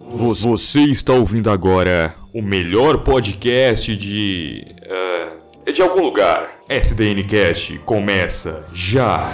Vo- Você está ouvindo agora o melhor podcast de. é de algum lugar. SDNcast começa já!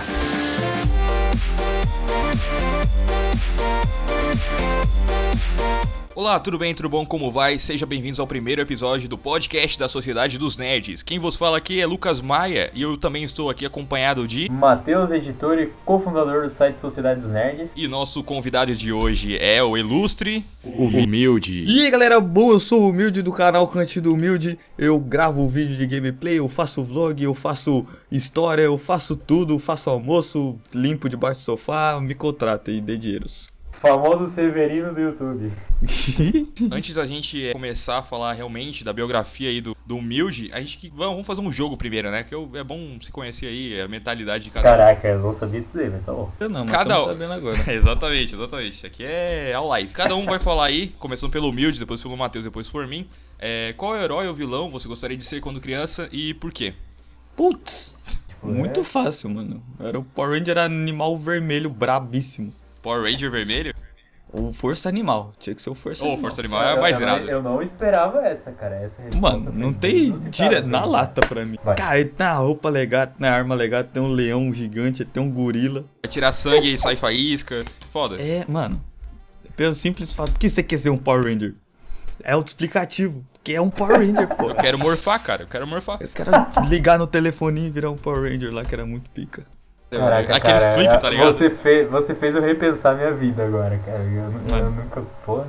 Olá, tudo bem, tudo bom, como vai? Sejam bem-vindos ao primeiro episódio do podcast da Sociedade dos Nerds. Quem vos fala aqui é Lucas Maia e eu também estou aqui acompanhado de. Matheus, editor e cofundador do site Sociedade dos Nerds. E nosso convidado de hoje é o ilustre. Humilde. E aí galera, bom, eu sou o Humilde do canal Cantido Humilde, eu gravo vídeo de gameplay, eu faço vlog, eu faço história, eu faço tudo, faço almoço, limpo debaixo do sofá, me contrata e dê dinheiros. Famoso Severino do YouTube. Antes da gente começar a falar realmente da biografia aí do, do Humilde, a gente que vamos fazer um jogo primeiro, né? Que eu- é bom se conhecer aí a mentalidade de cada um. Caraca, eu não sabia disso daí, mas tá bom. Eu não, mas Cada um. sabendo agora. exatamente, exatamente. Aqui é ao live. Cada um vai falar aí, começando pelo Humilde, depois pelo Matheus, depois por mim. É, qual herói ou vilão você gostaria de ser quando criança e por quê? Putz, Tipo, muito é- fácil, mano. Era o Power Ranger animal vermelho brabíssimo. Power Ranger vermelho? Ou Força Animal, tinha que ser o Força Ou Animal. Força Animal é mais irado. eu não esperava essa, cara. Essa resposta Mano, não tem pra na mim. lata pra mim. Vai. Cara, ele tem a roupa legal, tem a arma legal, tem um leão gigante, tem um gorila. Vai tirar sangue e sai faísca. Foda. É, mano. Pelo simples fato, por que você quer ser um Power Ranger? É autoexplicativo. Que é um Power Ranger, pô. Eu quero morfar, cara. Eu quero morfar. Eu quero ligar no telefone e virar um Power Ranger lá, que era muito pica. Caraca, Aqueles cara, flip, tá ligado? Você fez, você fez eu repensar minha vida agora, cara. Eu, eu nunca. Pô.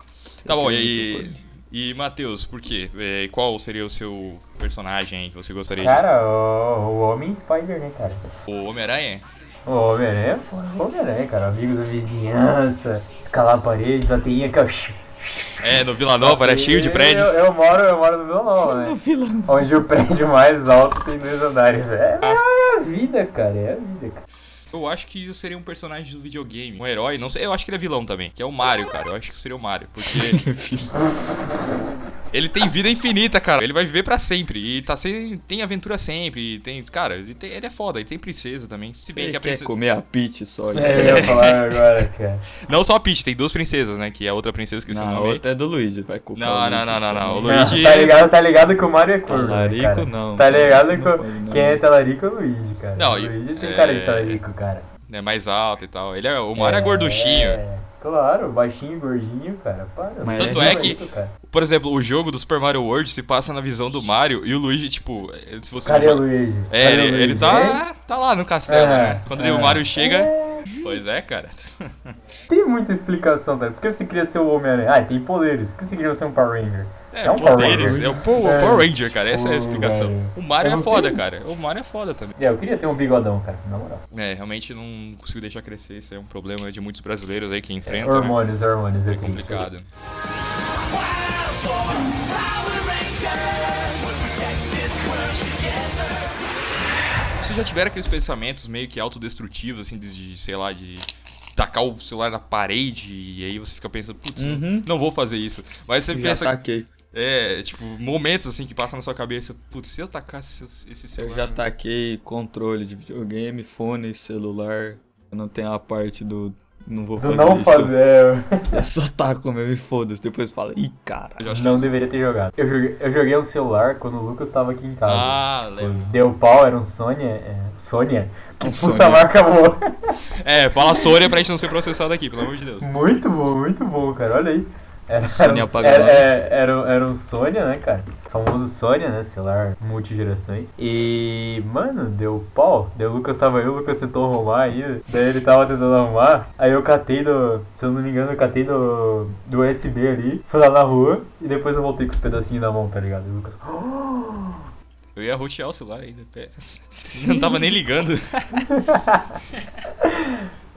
Tá bom, e aí. E Matheus, por quê? É, qual seria o seu personagem que você gostaria Cara, o, o Homem Spider, né, cara? de. O Homem-Aranha? O Homem-Aranha, pô, o Homem-Aranha, cara. Amigo da vizinhança, escalar paredes, a teinha que eu. É, no Vila Nova era cheio de prédio. Eu, eu moro, eu moro no Vila Nova, né? vilão. Onde o prédio mais alto tem dois andares. É, é a vida, cara. É a vida, cara. Eu acho que eu seria um personagem do videogame. Um herói, não sei. Eu acho que ele é vilão também. Que é o Mario, cara. Eu acho que seria o Mario. Porque. Ele tem vida infinita, cara. Ele vai viver pra sempre. E tá sem, tem aventura sempre. E tem. Cara, ele, tem- ele é foda. Ele tem princesa também. Se bem Você que a quer princesa. comer a Peach só. já. É, eu ia falar agora, cara. Não só a Peach, tem duas princesas, né? Que é a outra princesa que eu Não, a outra é do Luigi, vai culpar Não, o não, não, não, não. O. Luigi- tá ligado, tá ligado que o Mario é corno, né, Talarico não. Tá ligado Não que quem é talarico é o Luigi, cara. Não, o e- Luigi tem é- cara de talarico, cara. É mais alto e tal. Ele é, o Mario é, gorduchinho. É, claro, baixinho, gordinho, cara. Para, Mas Tanto Luigi é que- cara. Por exemplo, o jogo do Super Mario World se passa na visão do Mario e o Luigi, tipo, eh, se você Cadê não o joga. Luigi? É, Cadê ele, o ele Luigi? tá, tá lá no castelo, É, né? Quando ele- o é. Mario chega. É, Pois é, cara. Tem muita explicação, velho. Por que você queria ser o Homem-Aranha? Ah, tem poderes. Por que você queria ser um Power Ranger? É, É um Power poderes. Ranger. É o Power, É. Power Ranger, cara. Essa é a explicação. velho. O Mario é foda, cara. O Mario é foda também. É, eu queria ter um bigodão, cara, na moral. É, realmente não consigo deixar crescer. Isso é um problema de muitos brasileiros aí que É, enfrentam. né? hormônios, hormônios, eu É complicado. Vocês já tiveram aqueles pensamentos meio que autodestrutivos, assim, de, de, sei lá, de tacar o celular na parede e aí você fica pensando, putz, Uhum. não vou fazer isso. Mas você Já pensa, taquei. É, tipo, momentos assim que passam na sua cabeça, putz, se eu tacasse esse- esse Eu celular... já taquei controle de videogame, fone, celular. Eu não tenho a parte do. Não vou Do fazer não isso. fazer. Eu só taco mesmo e foda-se. Depois fala, ih, cara. Eu acho que- Não deveria ter jogado. Eu joguei, eu joguei um celular quando o Lucas tava aqui em casa. Ah, lembro. Deu pau, era um Sônia. É, Sônia? Que Um puta Sônia. marca boa. É, fala Sônia pra gente não ser processado aqui, pelo amor de Deus. Muito bom, muito bom, cara. Olha aí. Era, era, um, apaga era, é, era, um- era um Sônia, né, cara? Famoso Sônia, né? Celular multigerações. E, mano, deu pau. Daí o Lucas tava aí, o Lucas tentou arrumar aí. Daí ele tava tentando arrumar. Aí eu catei do. Se eu não me engano, eu catei do, do USB ali. Fui lá na rua. E depois eu voltei com os pedacinhos na mão, tá ligado? E o Lucas. Eu ia rotear o celular ainda, pera. Não tava nem ligando.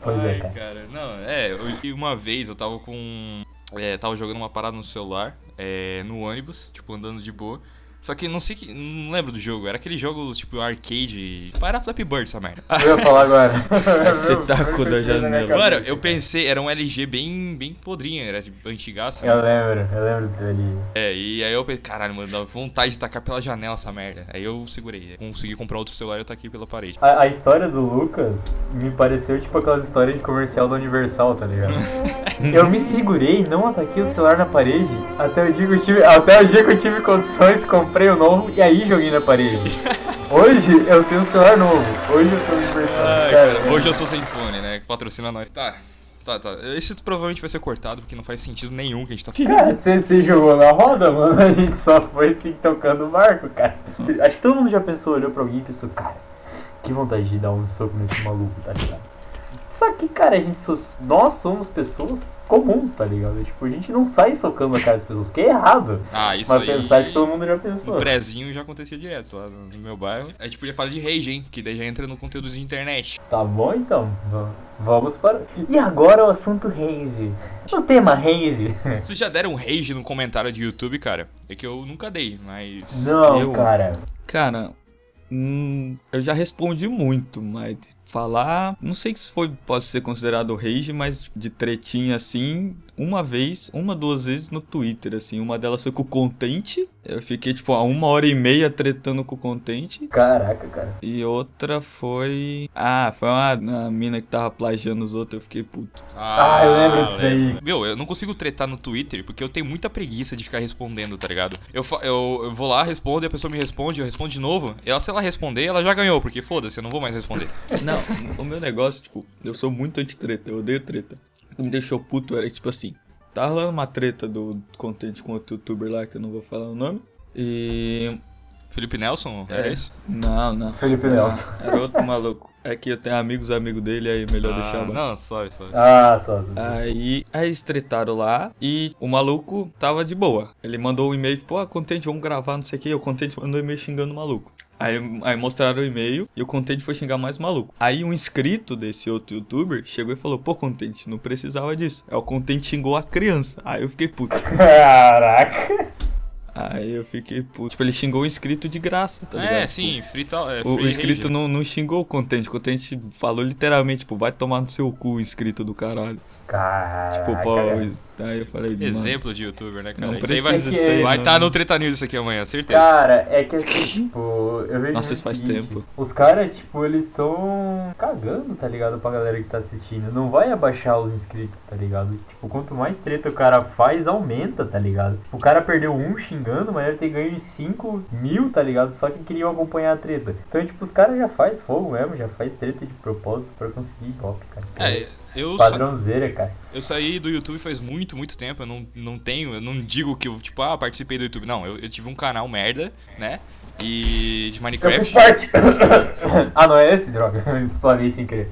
Pois Ai, é, cara. cara. Não, é, eu- e uma vez eu tava com. É, tava jogando uma parada no celular, é, no ônibus, tipo, andando de boa. Só que não sei que. Não lembro do jogo. Era aquele jogo tipo arcade. Era Flappy Bird essa merda. Eu ia falar agora. Você tacou da janela. Mano, eu pensei, era um LG bem, bem podrinho, era tipo antigaça. Eu lembro, eu lembro dele. É, e aí eu pensei, caralho, mano, dá vontade de tacar pela janela essa merda. Aí eu segurei. Consegui comprar outro celular e eu taquei pela parede. A, a história do Lucas me pareceu tipo aquelas histórias de comercial da Universal, tá ligado? Eu me segurei, não ataquei o celular na parede, até o dia que eu tive, até o dia que eu tive condições, comprei o novo e aí joguei na parede. Hoje eu tenho um celular novo, hoje eu sou. Ai, cara, cara, hoje eu sou sem fone, né? Que patrocina nós. Tá. Tá, tá. Esse provavelmente vai ser cortado porque não faz sentido nenhum que a gente tá falando. Cara, você se jogou na roda, mano. A gente só foi assim tocando o barco, cara. Acho que todo mundo já pensou, olhou pra alguém e pensou, cara, que vontade de dar um soco nesse maluco, tá ligado? Só que, cara, a gente nós somos pessoas comuns, tá ligado? Tipo, a gente não sai socando a cara das pessoas, porque é errado. Ah, isso Mas aí. pensar que todo mundo já pensou. No prezinho já acontecia direto lá no meu bairro. A gente podia falar de rage, hein? Que daí já entra no conteúdo de internet. Tá bom então, va- vamos para. E agora o assunto range. O tema range. Vocês já deram rage no comentário de YouTube, cara? É que eu nunca dei, mas. Não, Eu- cara. Cara, hum, eu já respondi muito, mas falar. Não sei se foi, pode ser considerado rage, mas de tretinha assim, uma vez, uma, duas vezes no Twitter, assim. Uma delas foi com o Contente. Eu fiquei, tipo, a uma hora e meia tretando com o Contente. Caraca, cara. E outra foi. Ah, foi uma, uma mina que tava plagiando os outros, eu fiquei puto. Ah, eu lembro disso daí. Meu, eu não consigo tretar no Twitter porque eu tenho muita preguiça de ficar respondendo, tá ligado? Eu, fa- eu, eu vou lá, respondo, e a pessoa me responde, eu respondo de novo. E ela, se ela responder, ela já ganhou, porque foda-se, eu não vou mais responder. Não, o meu negócio, tipo, eu sou muito anti-treta, eu odeio treta. Que me deixou puto era, tipo assim, tava rolando uma treta do contente com outro youtuber lá, que eu não vou falar o nome. E. Felipe Nelson, é, É. esse? Não, não. Felipe Era- Nelson. Era outro maluco. É que eu tenho amigos, amigos dele, aí melhor deixar Ah, abaixo. não, só, só. Ah, só. Aí, aí eles tretaram lá e o maluco tava de boa. Ele mandou um e-mail, tipo, ah, contente, vamos gravar, não sei o que. O contente mandou um e-mail xingando o maluco. Aí, aí mostraram o e-mail e o Contente foi xingar mais o maluco. Aí um inscrito desse outro youtuber chegou e falou: Pô, Contente, não precisava disso. Aí o Contente xingou a criança. Aí eu fiquei puto. Caraca. Aí eu fiquei puto. Tipo, ele xingou o inscrito de graça, tá ligado? É, Tipo, sim, tal. É, O, o inscrito não, não xingou o Contente. O Contente falou literalmente, tipo, vai tomar no seu cu, inscrito do caralho. Caraca. Tipo, pô, aí eu falei, mano, Exemplo de youtuber, né, cara? não Isso aí vai aí, vai não. estar no Treta News isso aqui amanhã, certeza. Cara, é que assim, tipo, eu vejo. Nossa, isso faz seguinte, tempo. Os caras, tipo, eles estão cagando, tá ligado? Pra galera que tá assistindo. Não vai abaixar os inscritos, tá ligado? Tipo, quanto mais treta o cara faz, aumenta, tá ligado? Tipo, o cara perdeu um xingando, mas ele tem ganho de 5 mil, tá ligado? Só que queriam acompanhar a treta. Então, tipo, os caras já faz fogo mesmo, já faz treta de propósito pra conseguir golpe, cara. Isso É, eu, sa Padrãozeira, cara. eu saí do YouTube faz muito, muito tempo. Eu não, não tenho, eu não digo que eu, tipo, ah, participei do YouTube. Não, eu, eu tive um canal merda, né? E de Minecraft. ah, não é esse, droga? Eu explanei sem querer.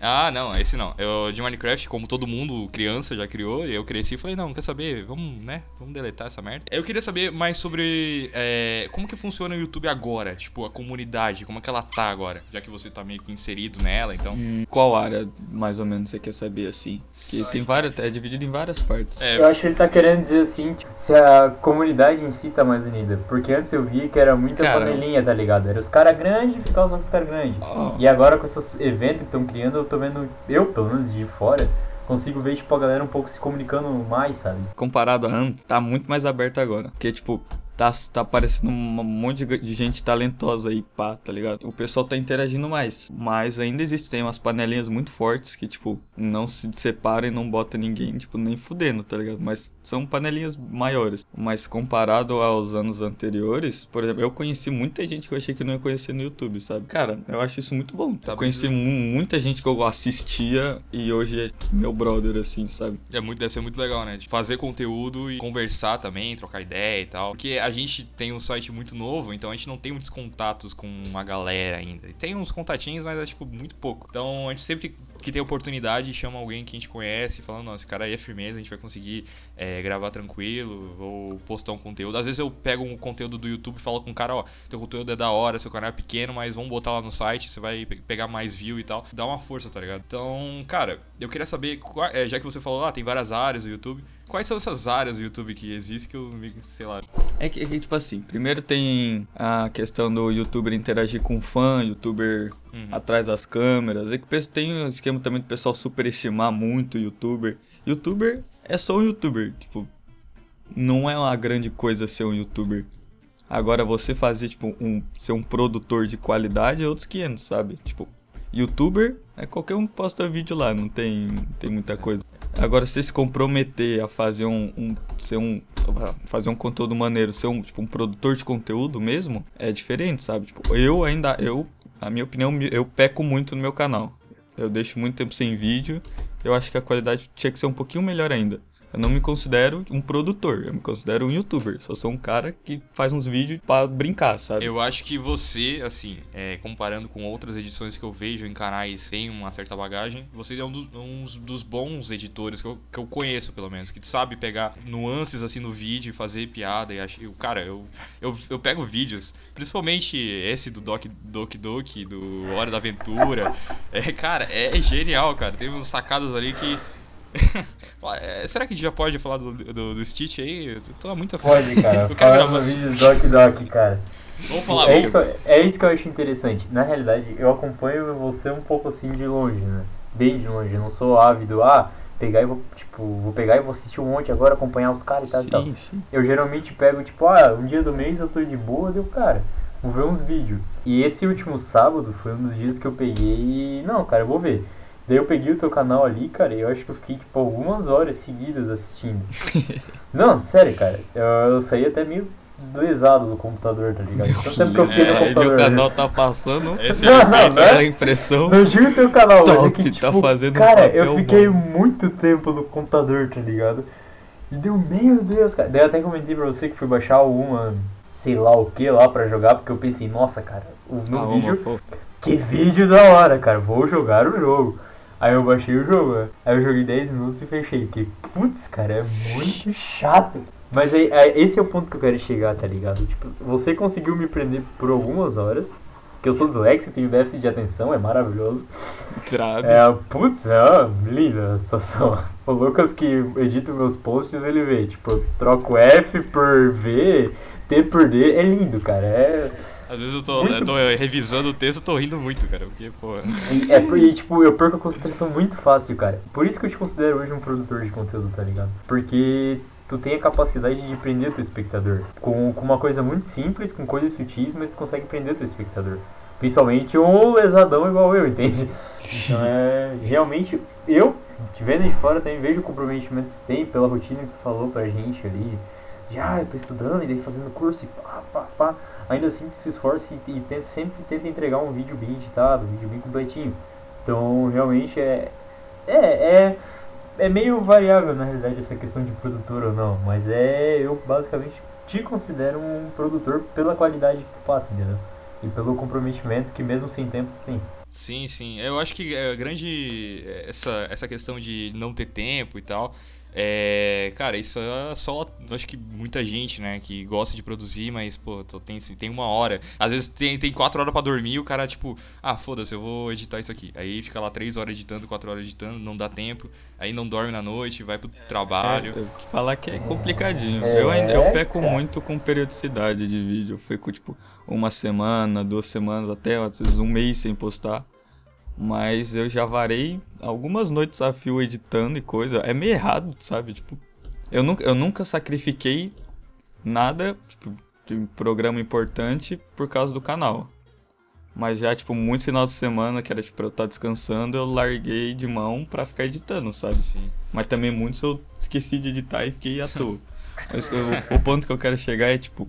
Ah, não, esse não. Eu de Minecraft, como todo mundo criança já criou, eu cresci e falei, não, quer saber? Vamos, né? Vamos deletar essa merda. Eu queria saber mais sobre é, como que funciona o YouTube agora, tipo, a comunidade, como é que ela tá agora, já que você tá meio que inserido nela, então. Hum, Qual área, mais ou menos, você quer saber assim? Que tem várias, é dividido em várias partes. É, Eu acho que ele tá querendo dizer assim, tipo, se a comunidade em si tá mais unida. Porque antes eu via que era muita Cara. panelinha, tá ligado? Era os caras grandes e ficava só com os caras grandes. Ó, E agora com esses eventos que estão criando, tô vendo, eu pelo menos de fora, consigo ver, tipo, a galera um pouco se comunicando mais, sabe? comparado a antes, tá muito mais aberto agora. Porque, tipo, tá, tá aparecendo um monte de, gente talentosa aí, pá, tá ligado? O pessoal tá interagindo mais. Mas ainda existem umas panelinhas muito fortes que, tipo, não se separam e não bota ninguém, tipo, nem fudendo, tá ligado? Mas são panelinhas maiores. Mas comparado aos anos anteriores, por exemplo, eu conheci muita gente que eu achei que não ia conhecer no YouTube, sabe? Cara, eu acho isso muito bom. Tá eu conheci mu- muita gente que eu assistia e hoje é meu brother, assim, sabe? É muito, deve ser muito legal, né? De fazer conteúdo e conversar também, trocar ideia e tal. Porque a gente tem um site muito novo, então a gente não tem muitos contatos com a galera ainda. Tem uns contatinhos, mas é tipo muito pouco. Então a gente sempre que tem oportunidade chama alguém que a gente conhece e fala, nossa, esse cara aí é firmeza, a gente vai conseguir é, gravar tranquilo ou postar um conteúdo. Às vezes eu pego um conteúdo do YouTube e falo com o cara, ó, teu conteúdo é da hora, seu canal é pequeno, mas vamos botar lá no site, você vai pe- pegar mais view e tal. Dá uma força, tá ligado? Então, cara, eu queria saber, é, já que você falou, ah, tem várias áreas do YouTube, quais são essas áreas do YouTube que existem que eu, me- sei lá... É que, é que, tipo assim, primeiro tem a questão do youtuber interagir com fã, youtuber Uhum. atrás das câmeras. É que tem o esquema também do pessoal superestimar muito o youtuber. Youtuber é só um youtuber, tipo, não é uma grande coisa ser um youtuber. Agora você fazer, tipo, um, ser um produtor de qualidade é outros 500, sabe? Tipo, youtuber é qualquer um que posta vídeo lá, não tem, tem muita coisa. Agora, você se comprometer a fazer um, um ser um fazer um conteúdo maneiro, ser um tipo um produtor de conteúdo mesmo, é diferente, sabe? Tipo, eu ainda eu, na minha opinião, eu peco muito no meu canal. Eu deixo muito tempo sem vídeo. Eu acho que a qualidade tinha que ser um pouquinho melhor ainda. Eu não me considero um produtor, eu me considero um youtuber. Só sou um cara que faz uns vídeos para brincar, sabe? Eu acho que você, assim, é, comparando com outras edições que eu vejo em canais sem uma certa bagagem, você é um dos, um dos bons editores que eu, que eu conheço, pelo menos, que sabe pegar nuances assim no vídeo e fazer piada. E acho, cara, eu, eu, eu pego vídeos, principalmente esse do Doc Doc Doc, do Hora da Aventura. É, cara, é genial, cara. Tem uns sacadas ali que será que a gente já pode falar do, do, do Stitch aí? Eu tô muito afim. Pode, cara. Quero gravar. vídeo Doc Doc, cara. Vamos falar, é isso, é isso que eu acho interessante. Na realidade, eu acompanho você um pouco assim de longe, né? Bem de longe. Eu não sou ávido, ah, pegar e vou, tipo, vou pegar e vou assistir um monte agora, acompanhar os caras e tal sim, e tal. Sim. Eu geralmente pego, tipo, ah, um dia do mês eu tô de boa, deu, cara, vou ver uns vídeos. E esse último sábado foi um dos dias que eu peguei e, não, cara, eu vou ver. Daí eu peguei o teu canal ali, cara, e eu acho que eu fiquei, tipo, algumas horas seguidas assistindo. Não, sério, cara. Eu, eu saí até meio deslizado do computador, tá ligado? Tanto tempo que eu fiquei no computador. Meu canal tá passando. Esse não, não, não é a impressão. Não digo teu canal, Top, mas é que, tá tipo, tá fazendo cara, um eu fiquei bom. muito tempo no computador, tá ligado? E deu, meu Deus, cara. Daí eu até comentei pra você que fui baixar uma, sei lá o que lá pra jogar, porque eu pensei, nossa, cara, o meu ah, vídeo. Que vídeo da hora, cara. Vou jogar o jogo. Aí eu baixei o jogo, aí eu joguei 10 minutos e fechei. Porque, putz, cara, é muito chato. Mas aí, é, esse é o ponto que eu quero chegar, tá ligado? Tipo, você conseguiu me prender por algumas horas. Que eu sou disléxico, tenho déficit de atenção, é maravilhoso. Trabe. É, putz, é linda a situação. O Lucas que edita meus posts, ele vê, tipo, eu troco F por V, T por D, é lindo, cara. É às vezes eu tô, eu tô revisando o texto e tô rindo muito, cara. Porque, pô. É, e, tipo, eu perco a concentração muito fácil, cara. Por isso que eu te considero hoje um produtor de conteúdo, tá ligado? Porque tu tem a capacidade de prender o teu espectador. Com, com uma coisa muito simples, com coisas sutis, mas tu consegue prender o teu espectador. Principalmente um lesadão igual eu, entende? Então é. Realmente, eu, te vendo de fora, também vejo o comprometimento que tu tem pela rotina que tu falou pra gente ali. Já, ah, eu tô estudando e daí fazendo curso e pá, pá, pá ainda assim se esforce e, e sempre tenta entregar um vídeo bem editado, um vídeo bem completinho. Então realmente é, é, é, é meio variável na realidade essa questão de produtor ou não, mas é eu basicamente te considero um produtor pela qualidade que tu passa, entendeu? E pelo comprometimento que mesmo sem tempo tu tem. Sim, sim. Eu acho que é grande essa, essa questão de não ter tempo e tal é, cara, isso é só, acho que muita gente, né, que gosta de produzir, mas, pô, tem, tem uma hora. Às vezes tem, tem quatro horas para dormir e o cara, tipo, ah, foda-se, eu vou editar isso aqui. Aí fica lá três horas editando, quatro horas editando, não dá tempo. Aí não dorme na noite, vai pro trabalho. É, eu te falar que é complicadinho. É, eu ainda eu peco muito com periodicidade de vídeo. Eu fico, tipo, uma semana, duas semanas, até às vezes um mês sem postar. Mas eu já varei algumas noites a fio editando e coisa. É meio errado, sabe? Tipo, eu nunca, eu nunca sacrifiquei nada, tipo, de um programa importante por causa do canal. Mas já, tipo, muitos finais de semana, que era, tipo, eu estar tá descansando, eu larguei de mão pra ficar editando, sabe? Sim. Mas também muitos eu esqueci de editar e fiquei à toa. Mas o, o, ponto que eu quero chegar é, tipo,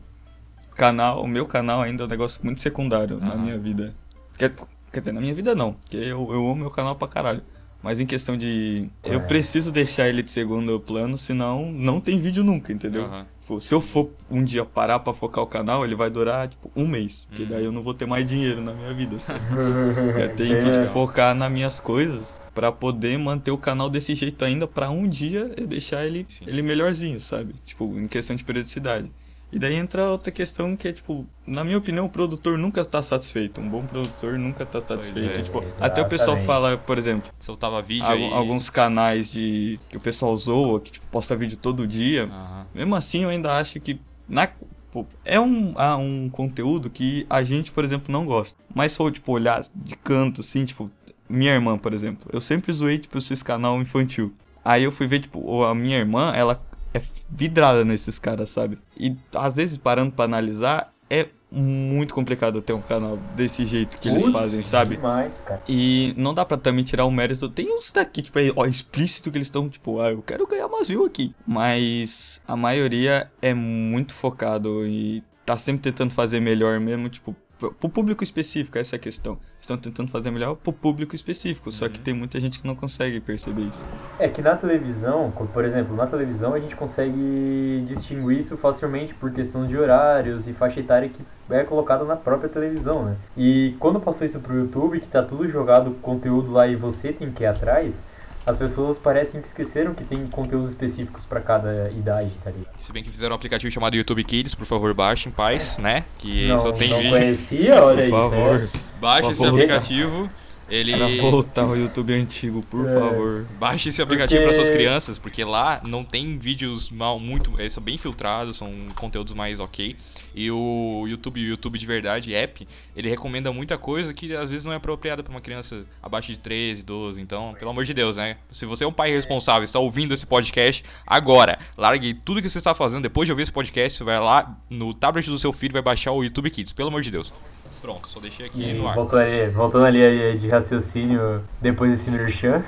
canal, o meu canal ainda é um negócio muito secundário uhum. na minha vida. Que é, Quer dizer, na minha vida não, porque eu, eu amo meu canal pra caralho. Mas em questão de. É. Eu preciso deixar ele de segundo plano, senão não tem vídeo nunca, entendeu? Uhum. se eu for um dia parar pra focar o canal, ele vai durar, tipo, um mês. Porque uhum. daí eu não vou ter mais dinheiro na minha vida, eu tenho que tipo, focar nas minhas coisas para poder manter o canal desse jeito ainda, para um dia eu deixar ele, ele melhorzinho, sabe? Tipo, em questão de periodicidade. E daí entra outra questão que é, tipo, na minha opinião, o produtor nunca está satisfeito. Um bom produtor nunca está satisfeito. É, tipo, até o pessoal fala, por exemplo, soltava vídeo aí. Alguns canais de que o pessoal zoa, que tipo, posta vídeo todo dia. Uhum. Mesmo assim, eu ainda acho que na pô, é um, ah, um conteúdo que a gente, por exemplo, não gosta. Mas só, tipo, olhar de canto, assim, tipo, minha irmã, por exemplo. Eu sempre zoei, tipo, esses canal infantil. Aí eu fui ver, tipo, a minha irmã, ela é vidrada nesses caras, sabe? E às vezes, parando para analisar, é muito complicado ter um canal desse jeito que eles fazem, sabe? Demais, cara. E não dá pra também tirar o mérito. Tem uns daqui, tipo, aí, ó, explícito que eles estão, tipo, ah, eu quero ganhar mais view aqui. Mas a maioria é muito focado e tá sempre tentando fazer melhor mesmo, tipo, pro público específico, essa é a questão. Estão tentando fazer melhor pro público específico, só que tem muita gente que não consegue perceber isso. É que na televisão, por exemplo, na televisão a gente consegue distinguir isso facilmente por questão de horários e faixa etária que é colocada na própria televisão, né? E quando passou isso pro YouTube, que tá tudo jogado conteúdo lá e você tem que ir atrás, as pessoas parecem que esqueceram que tem conteúdos específicos pra cada idade, tá ligado? Se bem que fizeram um aplicativo chamado YouTube Kids, por favor, baixem, paz, né? Que não, só tem não vídeo. conhecia, olha Por isso. favor, né? Baixe Por esse favor. aplicativo. Ele. pra voltar ao YouTube antigo, por É. favor. Baixe esse aplicativo para suas Porque- crianças, porque lá não tem vídeos mal muito, eles são bem filtrados, são conteúdos mais ok. E o YouTube, o YouTube de verdade, app, ele recomenda muita coisa que às vezes não é apropriada para uma criança abaixo de 13, 12. Então, pelo amor de Deus, né? Se você é um pai responsável, está ouvindo esse podcast agora, largue tudo que você está fazendo depois de ouvir esse podcast, você vai lá no tablet do seu filho e vai baixar o YouTube Kids, pelo amor de Deus. Pronto, só deixei aqui E no ar. voltando ali, voltando ali de raciocínio depois desse merchan.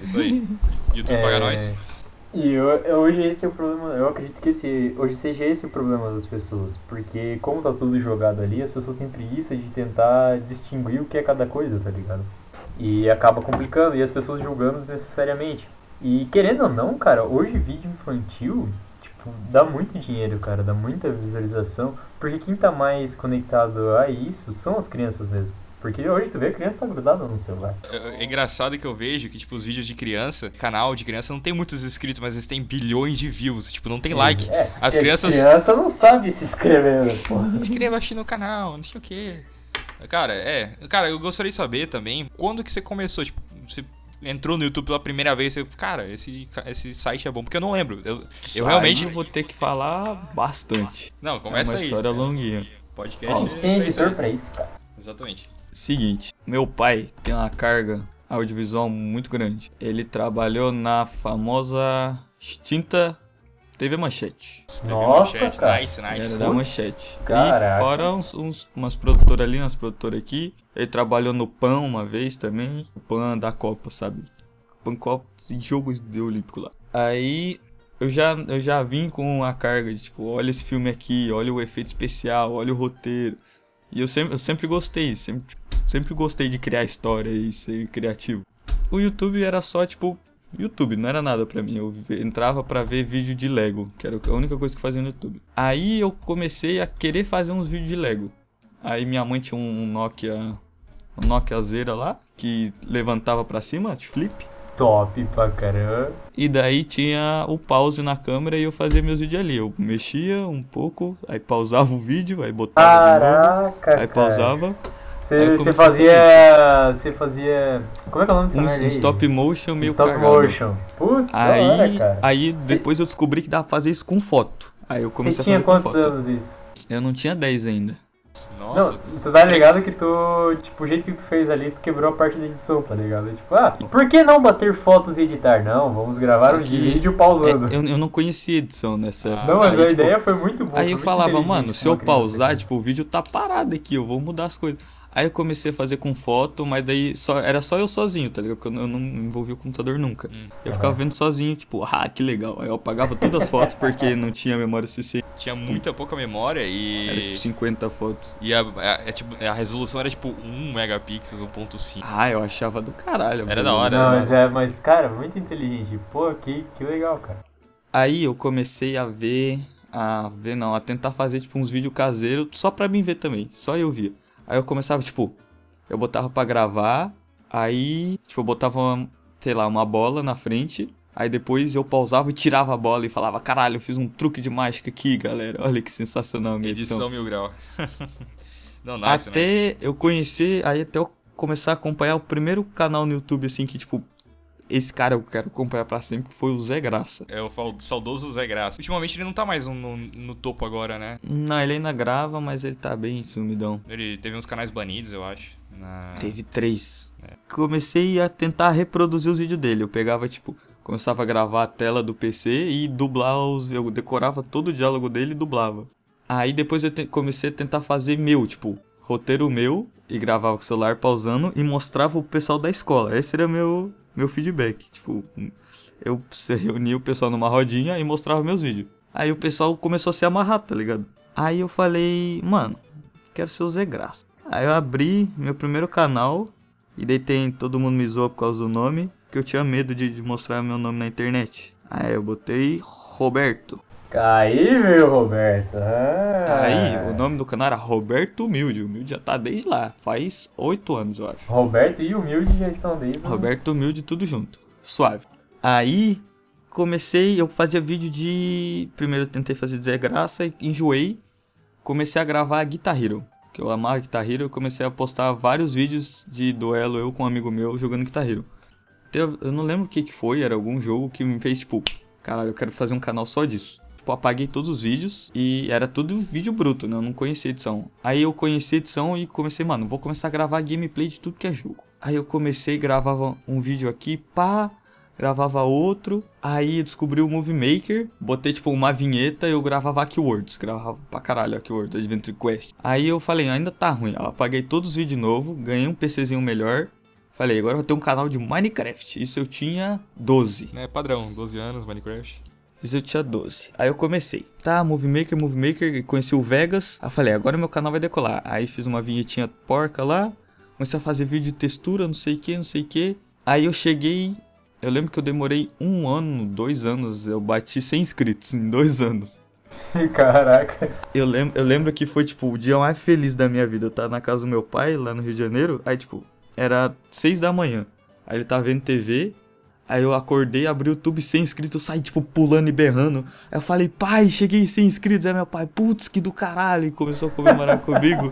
Isso aí. YouTube É, paga nós. E eu- hoje esse é o problema, eu acredito que esse, hoje seja esse o problema das pessoas, porque como tá tudo jogado ali, as pessoas têm preguiça de tentar distinguir o que é cada coisa, tá ligado? E acaba complicando, e as pessoas julgando desnecessariamente. E querendo ou não, cara, hoje vídeo infantil, tipo, dá muito dinheiro, cara, dá muita visualização, porque quem tá mais conectado a isso são as crianças mesmo. Porque hoje tu vê a criança tá grudada no celular. É é engraçado que eu vejo que, tipo, os vídeos de criança, canal de criança, não tem muitos inscritos, mas eles têm bilhões de views. Tipo, não tem like. É, As crianças- criança não sabe se inscrever, né, porra. Inscreva aqui no canal, não sei o que. Cara, é. Cara, eu gostaria de saber também quando que você começou, tipo, você entrou no YouTube pela primeira vez, você, cara, esse, esse site é bom, porque eu não lembro. Eu, eu Isso realmente. aí eu vou ter que falar bastante. Não, começa é uma aí. história né? longuinha. Podcast Ó, tem é isso editor aí. pra isso, cara. Exatamente. Seguinte, meu pai tem uma carga audiovisual muito grande. Ele trabalhou na famosa extinta TV Manchete. Nossa, manchete. cara. Nice, Era nice. da Manchete. Caraca. E fora uns, uns- umas produtoras ali, umas produtoras aqui. Ele trabalhou no PAN uma vez também. O PAN da Copa, sabe? PAN Copa e jogos de Olímpico lá. Aí eu já, eu já vim com a carga de tipo, olha esse filme aqui, olha o efeito especial, olha o roteiro. E eu sempre, eu sempre gostei, sempre, sempre gostei de criar história e ser criativo. O YouTube era só tipo YouTube, não era nada pra mim. Eu entrava pra ver vídeo de Lego, que era a única coisa que fazia no YouTube. Aí eu comecei a querer fazer uns vídeos de Lego. Aí minha mãe tinha um Nokia, um Nokia Zera lá, que levantava pra cima, de flip. Top pra caramba. E daí tinha o pause na câmera e eu fazia meus vídeos ali. Eu mexia um pouco, aí pausava o vídeo, aí botava de novo, Caraca, aí pausava. Você você fazia. Você fazia. Como é que é o nome dessa Um, merda um stop motion meio Stop cagado. motion. Putz, hora, Aí, cara. aí depois eu descobri que dava pra fazer isso com foto. Aí eu Você comecei a tinha fazer com quantos foto. anos isso? Eu não tinha 10 ainda. Nossa. Não, tu tá ligado que tu, tipo, o jeito que tu fez ali, tu quebrou a parte da edição, tá ligado? Tipo, ah, por que não bater fotos e editar? Não, vamos gravar Só um vídeo É, pausando. eu, eu não conhecia edição nessa época. Não, mas Aí, a tipo, ideia foi muito boa. Aí eu falava, mano, pra se eu pausar, tipo, o vídeo tá parado aqui, eu vou mudar as coisas. Aí eu comecei a fazer com foto, mas daí só, era só eu sozinho, tá ligado? Porque eu não, eu não envolvi o computador nunca. Hum. Eu ficava vendo sozinho, tipo, ah, que legal. Aí eu apagava todas as fotos porque não tinha memória suficiente. Tinha muita pouca memória Era e. tipo 50 fotos. E a, a- é tipo, a resolução era tipo 1 megapixels, 1.5. Ah, eu achava do caralho. Era da hora. Não, mas é, mas, cara, muito inteligente. Pô, que, que legal, cara. Aí eu comecei a ver, a ver não, a tentar fazer tipo uns vídeos caseiros só pra mim ver também, só eu via. Aí eu começava tipo, eu botava pra gravar, aí tipo eu botava, uma, sei lá, uma bola na frente, aí depois eu pausava e tirava a bola e falava, caralho, eu fiz um truque de mágica aqui, galera. Olha que sensacional minha edição. Edição mil grau. Não, nasce, né? até eu conhecer, aí até eu começar a acompanhar o primeiro canal no YouTube assim que tipo esse cara eu quero acompanhar pra sempre, que foi o Zé Graça. É o saudoso Zé Graça. Ultimamente ele não tá mais no, no- topo agora, né? Não, ele ainda grava, mas ele tá bem sumidão. Ele teve uns canais banidos, eu acho. Na... Teve três. Comecei a tentar reproduzir os vídeos dele. Eu pegava, tipo, começava a gravar a tela do PC e dublar os. Eu decorava todo o diálogo dele e dublava. Aí depois eu te- comecei a tentar fazer meu, tipo, roteiro meu, e gravava com o celular pausando e mostrava pro pessoal da escola. Esse era meu, meu feedback. Tipo, eu reunia o pessoal numa rodinha e mostrava meus vídeos. Aí o pessoal começou a se amarrar, tá ligado? Aí eu falei, mano, quero ser o Zé Graça. Aí eu abri meu primeiro canal e daí todo mundo me zoou por causa do nome, porque eu tinha medo de, de mostrar meu nome na internet. Aí eu botei Roberto. Aí, meu Roberto. Ah. Aí o nome do canal era Roberto Humilde. O Humilde já tá desde lá, faz oito anos, eu acho. Roberto e Humilde já estão desde. Roberto Humilde, tudo junto. Suave. Aí comecei, eu fazia vídeo de. Primeiro eu tentei fazer Zé Graça e enjoei. Comecei a gravar Guitar Hero. Que eu amava Guitar Hero. Eu comecei a postar vários vídeos de duelo eu com um amigo meu jogando Guitar Hero. Teve- Eu não lembro o que, que foi, era algum jogo que me fez tipo, caralho, eu quero fazer um canal só disso. Tipo, apaguei todos os vídeos e era tudo vídeo bruto, né? Eu não conhecia edição. Aí eu conheci edição e comecei, mano, vou começar a gravar gameplay de tudo que é jogo. Aí eu comecei, gravava um vídeo aqui, pá, gravava outro. Aí eu descobri o Movie Maker, botei tipo uma vinheta e eu gravava Keywords, gravava pra caralho Keywords, Adventure Quest. Aí eu falei, ainda tá ruim. Eu apaguei todos os vídeos de novo, ganhei um PCzinho melhor. Falei, agora eu vou ter um canal de Minecraft. Isso eu tinha 12. É padrão, 12 anos, Minecraft. Eu tinha 12. Aí eu comecei. Tá, Movie Maker, Movie Maker, conheci o Vegas. Aí falei, agora meu canal vai decolar. Aí fiz uma vinhetinha porca lá. Comecei a fazer vídeo de textura, não sei o que, não sei o que. Aí eu cheguei. Eu lembro que eu demorei um ano, dois anos. Eu bati 100 inscritos em dois anos. Caraca. Eu lembro, eu lembro que foi, tipo, o dia mais feliz da minha vida. Eu tava na casa do meu pai, lá no Rio de Janeiro. Aí, tipo, era seis da manhã. Aí ele tava vendo TV. Aí eu acordei, abri o YouTube sem inscritos, eu saí, tipo, pulando e berrando. Aí eu falei, pai, cheguei sem inscritos. Aí meu pai, putz, que do caralho. E começou a comemorar comigo.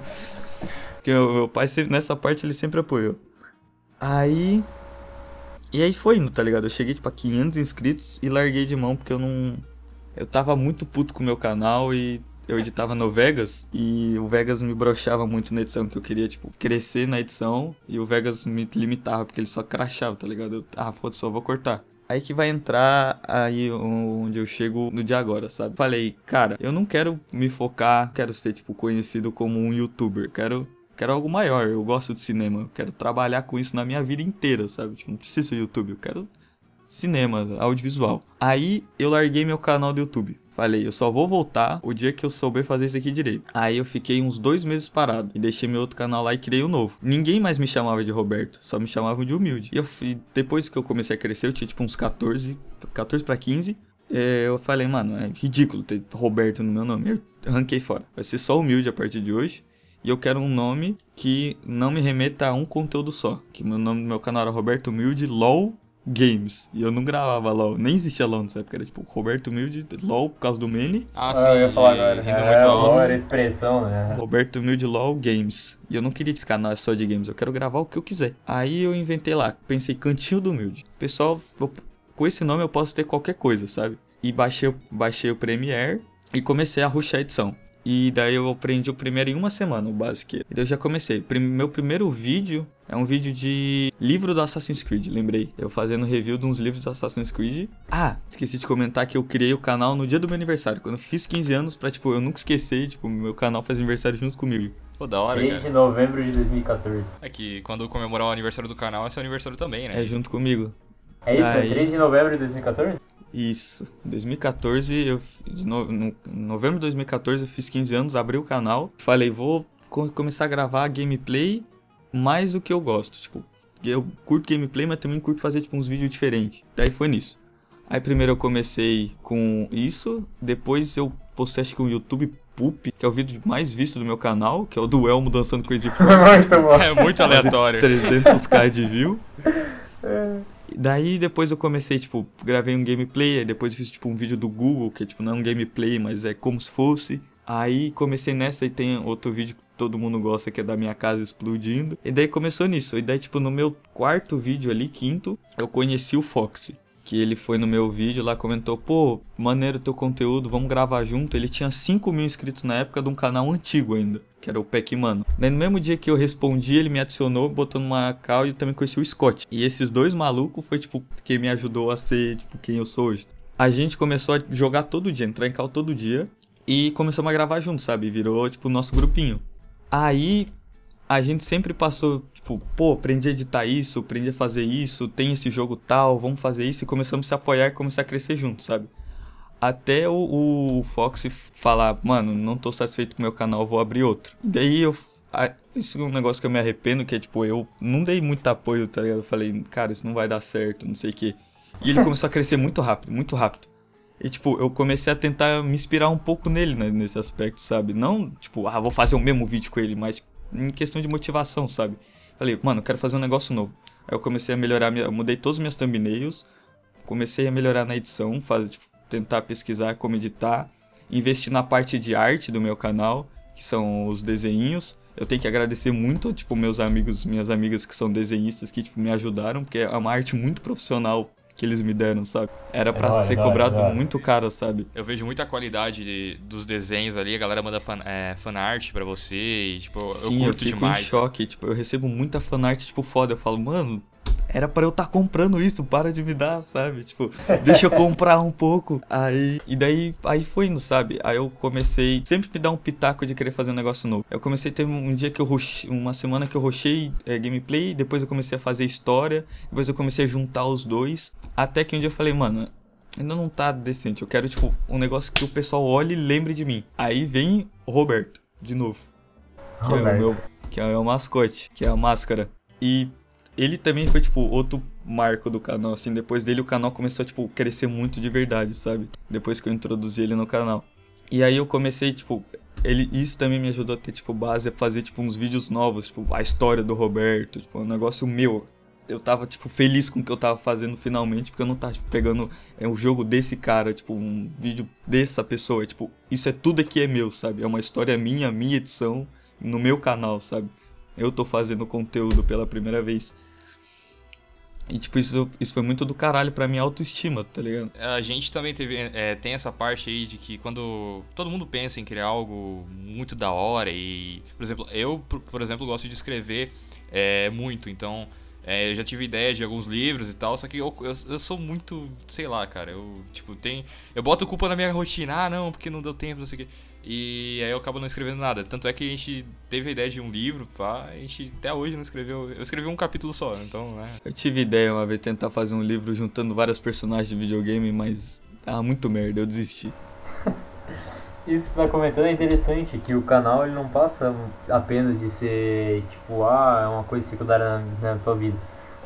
Porque meu pai, nessa parte, ele sempre apoiou. Aí... E aí foi indo, tá ligado? Eu cheguei, tipo, a 500 inscritos e larguei de mão porque eu não... Eu tava muito puto com o meu canal e eu editava no Vegas e o Vegas me broxava muito na edição, que eu queria, tipo, crescer na edição e o Vegas me limitava, porque ele só crachava, tá ligado? Eu, ah, foda-se, só vou cortar. Aí que vai entrar aí onde eu chego no dia agora, sabe? Falei, cara, eu não quero me focar, quero ser, tipo, conhecido como um youtuber, quero... Quero algo maior, eu gosto de cinema, eu quero trabalhar com isso na minha vida inteira, sabe? Tipo, não preciso ser YouTube, eu quero cinema, audiovisual. Aí eu larguei meu canal do YouTube. Falei, eu só vou voltar o dia que eu souber fazer isso aqui direito. Aí eu fiquei uns dois meses parado e deixei meu outro canal lá e criei um novo. Ninguém mais me chamava de Roberto, só me chamavam de humilde. E eu fui, depois que eu comecei a crescer, eu tinha tipo uns 14, 14 pra 15. é, Eu falei, mano, é ridículo ter Roberto no meu nome. Eu ranquei fora. Vai ser só humilde a partir de hoje. E eu quero um nome que não me remeta a um conteúdo só. Que meu nome do meu canal era Roberto Humilde LOL Games. E eu não gravava LOL. Nem existia LOL nessa época. Era tipo Roberto Humilde LOL por causa do Mene. Ah, Ah, sim, eu ia falar agora. rindo É, muito alto. LOL era expressão, né? Roberto Humilde LOL Games. E eu não queria que esse canal é só de games. Eu quero gravar o que eu quiser. Aí eu inventei lá. Pensei Cantinho do Humilde. Pessoal, eu- com esse nome eu posso ter qualquer coisa, sabe? E baixei, o- baixei o Premiere e comecei a rushar a edição. E daí eu aprendi o Premiere em uma semana, o básico. E daí eu já comecei. Prim- meu primeiro vídeo é um vídeo de livro do Assassin's Creed, lembrei. Eu fazendo review de uns livros do Assassin's Creed. Ah, esqueci de comentar que eu criei o canal no dia do meu aniversário. Quando eu fiz 15 anos, pra, tipo, eu nunca esquecer, tipo, meu canal faz aniversário junto comigo. Pô, da hora, 3 cara. de novembro de 2014. É que quando comemorar o aniversário do canal, é seu aniversário também, né? É junto comigo. É isso, Aí- né? 3 de novembro de 2014? Isso. Em 2014, eu, de no, no- em novembro de 2014, eu fiz 15 anos, abri o canal. Falei, vou co- começar a gravar gameplay mais o que eu gosto. Tipo, eu curto gameplay, mas também curto fazer tipo, uns vídeos diferentes. Daí foi nisso. Aí primeiro eu comecei com isso, depois eu postei acho que o YouTube Poop, que é o vídeo mais visto do meu canal, que é o do Elmo dançando Crazy Frog. Muito bom. É muito aleatório. 300k de view. Daí depois eu comecei, tipo, gravei um gameplay, aí depois fiz tipo um vídeo do Google, que tipo, não é um gameplay, mas é como se fosse. Aí comecei nessa e tem outro vídeo que todo mundo gosta, que é da minha casa explodindo. E daí começou nisso. E daí, tipo, no meu quarto vídeo ali, quinto, eu conheci o Foxy. Que ele foi no meu vídeo lá, comentou, pô, maneiro teu conteúdo, vamos gravar junto. Ele tinha 5 mil inscritos na época de um canal antigo ainda, que era o Pac-Mano. Daí no mesmo dia que eu respondi, ele me adicionou, botou numa call e também conheci o Scott. E esses dois malucos foi, tipo, quem me ajudou a ser, tipo, quem eu sou hoje. A gente começou a jogar todo dia, entrar em call todo dia. E começamos a gravar junto, sabe? Virou, tipo, o nosso grupinho. Aí a gente sempre passou, tipo, pô, aprendi a editar isso, aprendi a fazer isso, tem esse jogo tal, vamos fazer isso, e começamos a se apoiar e começar a crescer junto, sabe? Até o, o Fox falar, mano, não tô satisfeito com o meu canal, vou abrir outro. E daí eu. a- Isso é um negócio que eu me arrependo, que é tipo, eu não dei muito apoio, tá ligado? Eu falei, cara, isso não vai dar certo, não sei o quê. E ele começou a crescer muito rápido, muito rápido. E, tipo, eu comecei a tentar me inspirar um pouco nele, né, nesse aspecto, sabe? Não, tipo, ah, vou fazer o mesmo vídeo com ele, mas em questão de motivação, sabe? Falei, mano, eu quero fazer um negócio novo. Aí eu comecei a melhorar, eu mudei todas as minhas thumbnails, comecei a melhorar na edição, fazer, tipo, tentar pesquisar como editar, investir na parte de arte do meu canal, que são os desenhinhos. Eu tenho que agradecer muito, tipo, meus amigos, minhas amigas que são desenhistas que, tipo, me ajudaram, porque é uma arte muito profissional que eles me deram, sabe? Era pra da hora, ser hora, cobrado hora. muito caro, sabe? Eu vejo muita qualidade de- dos desenhos ali, a galera manda fan, é, fanart pra você e, tipo, Sim, eu eu, curto fico demais. em choque. Tipo, eu recebo muita fanart, tipo, foda. Eu falo, mano, era pra eu estar comprando isso, para de me dar, sabe? Tipo, deixa eu comprar um pouco. Aí, e daí, aí foi indo, sabe? Aí eu comecei, sempre me dá um pitaco de querer fazer um negócio novo. Eu comecei a ter um dia que eu rushei, uma semana que eu rushei é, gameplay, depois eu comecei a fazer história, depois eu comecei a juntar os dois, até que um dia eu falei, mano, ainda não tá decente. Eu quero, tipo, um negócio que o pessoal olhe e lembre de mim. Aí vem o Roberto, de novo. Que é o Roberto. meu. Que é o mascote, que é a máscara. E ele também foi, tipo, outro marco do canal, assim. Depois dele o canal começou a, tipo, crescer muito de verdade, sabe? Depois que eu introduzi ele no canal. E aí eu comecei, tipo. Ele, isso também me ajudou a ter, tipo, base a fazer, tipo, uns vídeos novos, tipo, a história do Roberto, tipo, um negócio meu. Eu tava, tipo, feliz com o que eu tava fazendo finalmente, porque eu não tava, tipo, pegando é, um jogo desse cara, tipo, um vídeo dessa pessoa. Tipo, isso é tudo aqui é meu, sabe? É uma história minha, minha edição, no meu canal, sabe? Eu tô fazendo conteúdo pela primeira vez. E, tipo, isso, isso foi muito do caralho pra minha autoestima, tá ligado? A gente também teve, é, tem essa parte aí de que quando todo mundo pensa em criar algo muito da hora e, por exemplo, eu, por, exemplo, gosto de escrever é, muito, então é, eu já tive ideia de alguns livros e tal, só que eu, eu, eu sou muito, sei lá, cara, eu, tipo, tem, eu boto culpa na minha rotina, ah, não, porque não deu tempo, não sei o quê, e aí eu acabo não escrevendo nada, tanto é que a gente teve a ideia de um livro, pá, a gente até hoje não escreveu, eu escrevi um capítulo só, então, né, Eu tive ideia uma vez de tentar fazer um livro juntando vários personagens de videogame, mas. Ah, muito merda, eu desisti. Isso que você tá comentando é interessante, que o canal ele não passa apenas de ser, tipo, ah, é uma coisa secundária na, na tua vida.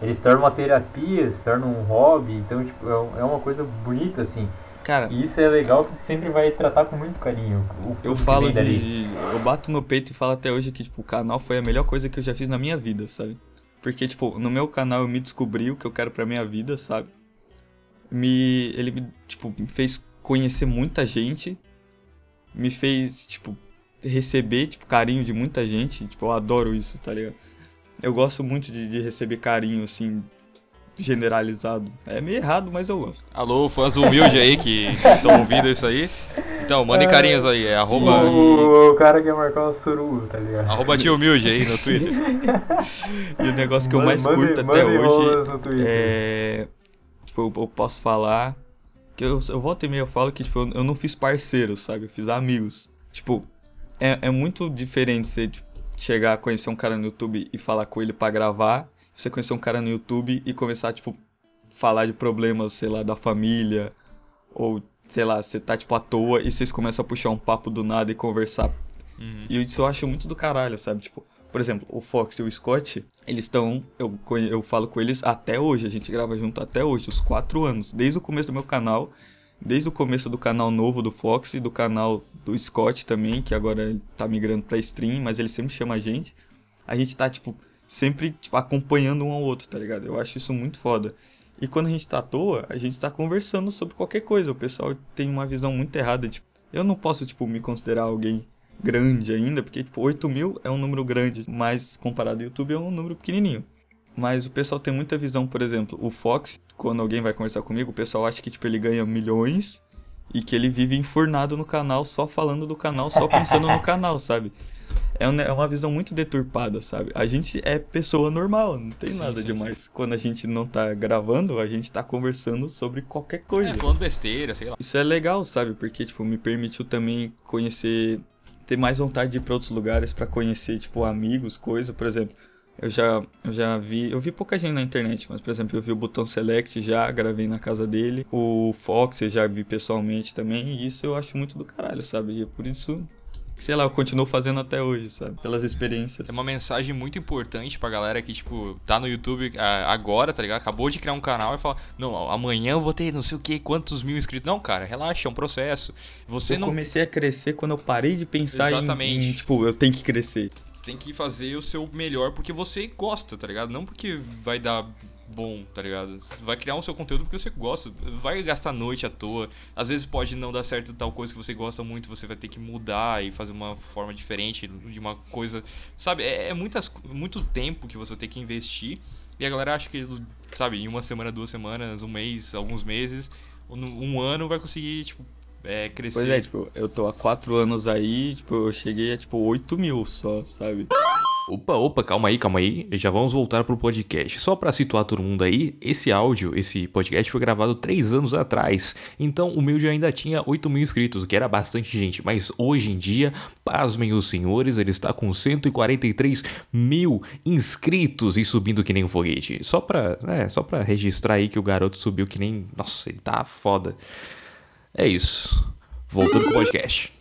Ele se torna uma terapia, se torna um hobby, então, tipo, é é uma coisa bonita, assim. Cara, E isso é legal que sempre vai tratar com muito carinho. o- eu falo de. Eu bato no peito e falo até hoje que, tipo, o canal foi a melhor coisa que eu já fiz na minha vida, sabe? Porque, tipo, no meu canal eu me descobri o que eu quero pra minha vida, sabe? Me. Ele me, tipo, me fez conhecer muita gente. Me fez, tipo, receber, tipo, carinho de muita gente. Tipo, eu adoro isso, tá ligado? Eu gosto muito de, de receber carinho, assim, generalizado. É meio errado, mas eu gosto. Alô, fãs humildes aí que estão ouvindo isso aí. Então, mandem carinhos aí, é arroba, O, o cara quer marcar uma suruba, tá ligado? arroba tio humilde aí no Twitter. E o negócio que eu mais manda- curto manda até hoje no Twitter. é. Tipo, eu, eu posso falar. Que eu, eu volto e meio eu falo que, tipo, eu, eu não fiz parceiros, sabe? Eu fiz amigos. Tipo, é, é muito diferente você tipo, chegar a conhecer um cara no YouTube e falar com ele pra gravar. Você conhecer um cara no YouTube e começar, tipo, falar de problemas, sei lá, da família. Ou, sei lá, você tá, tipo, à toa e vocês começam a puxar um papo do nada e conversar Uhum. e isso eu acho muito do caralho, sabe? Tipo, por exemplo, o Fox e o Scott, eles estão. Eu, eu falo com eles até hoje, a gente grava junto até hoje, os quatro anos. Desde o começo do meu canal, desde o começo do canal novo do Fox e do canal do Scott também, que agora tá migrando pra stream, mas ele sempre chama a gente. A gente tá, tipo, sempre tipo, acompanhando um ao outro, tá ligado? Eu acho isso muito foda. E quando a gente tá à toa, a gente tá conversando sobre qualquer coisa. O pessoal tem uma visão muito errada. Tipo, eu não posso, tipo, me considerar alguém grande ainda, porque, tipo, 8 mil é um número grande, mas comparado ao YouTube é um número pequenininho. Mas o pessoal tem muita visão, por exemplo, o Fox, quando alguém vai conversar comigo, o pessoal acha que, tipo, ele ganha milhões e que ele vive enfurnado no canal, só falando do canal, só pensando no canal, sabe? É é uma visão muito deturpada, sabe? A gente é pessoa normal, não tem Sim, nada sim, demais. Quando a gente não tá gravando, a gente tá conversando sobre qualquer coisa. É, falando besteira, sei lá. Isso é legal, sabe? Porque, tipo, me permitiu também conhecer, ter mais vontade de ir pra outros lugares pra conhecer, tipo, amigos, coisa. Por exemplo, eu já, eu já vi, eu vi pouca gente na internet, mas, por exemplo, eu vi o Botão Select já, gravei na casa dele. O Fox eu já vi pessoalmente também, e isso eu acho muito do caralho, sabe? E é por isso, sei lá, eu continuo fazendo até hoje, sabe? Pelas experiências. É uma mensagem muito importante pra galera que, tipo, tá no YouTube ah, agora, tá ligado? Acabou de criar um canal e fala, não, amanhã eu vou ter não sei o que, quantos mil inscritos. Não, cara, relaxa, é um processo. Você eu não comecei a crescer quando eu parei de pensar em- Exatamente. em, tipo, eu tenho que crescer. tem que fazer o seu melhor porque você gosta, tá ligado? Não porque vai dar bom, tá ligado? Vai criar o seu conteúdo porque você gosta. Vai gastar noite à toa. Às vezes pode não dar certo tal coisa que você gosta muito, você vai ter que mudar e fazer uma forma diferente de uma coisa. Sabe? É, é muitas, muito tempo que você tem que investir. E a galera acha que, sabe, em uma semana, duas semanas, um mês, alguns meses, um, um ano vai conseguir, tipo, é, crescer. Pois é, tipo, eu tô há quatro anos aí, tipo, eu cheguei a, tipo, 8 mil só, sabe? Opa, opa, calma aí, calma aí. Já vamos voltar pro podcast. Só pra situar todo mundo aí, esse áudio, esse podcast foi gravado três anos atrás. Então o meu já ainda tinha 8 mil inscritos, o que era bastante gente. Mas hoje em dia, pasmem os senhores, ele está com 143 mil inscritos e subindo que nem um foguete. Só pra, né, só pra registrar aí que o garoto subiu que nem. Nossa, ele tá foda. É isso. Voltando pro podcast.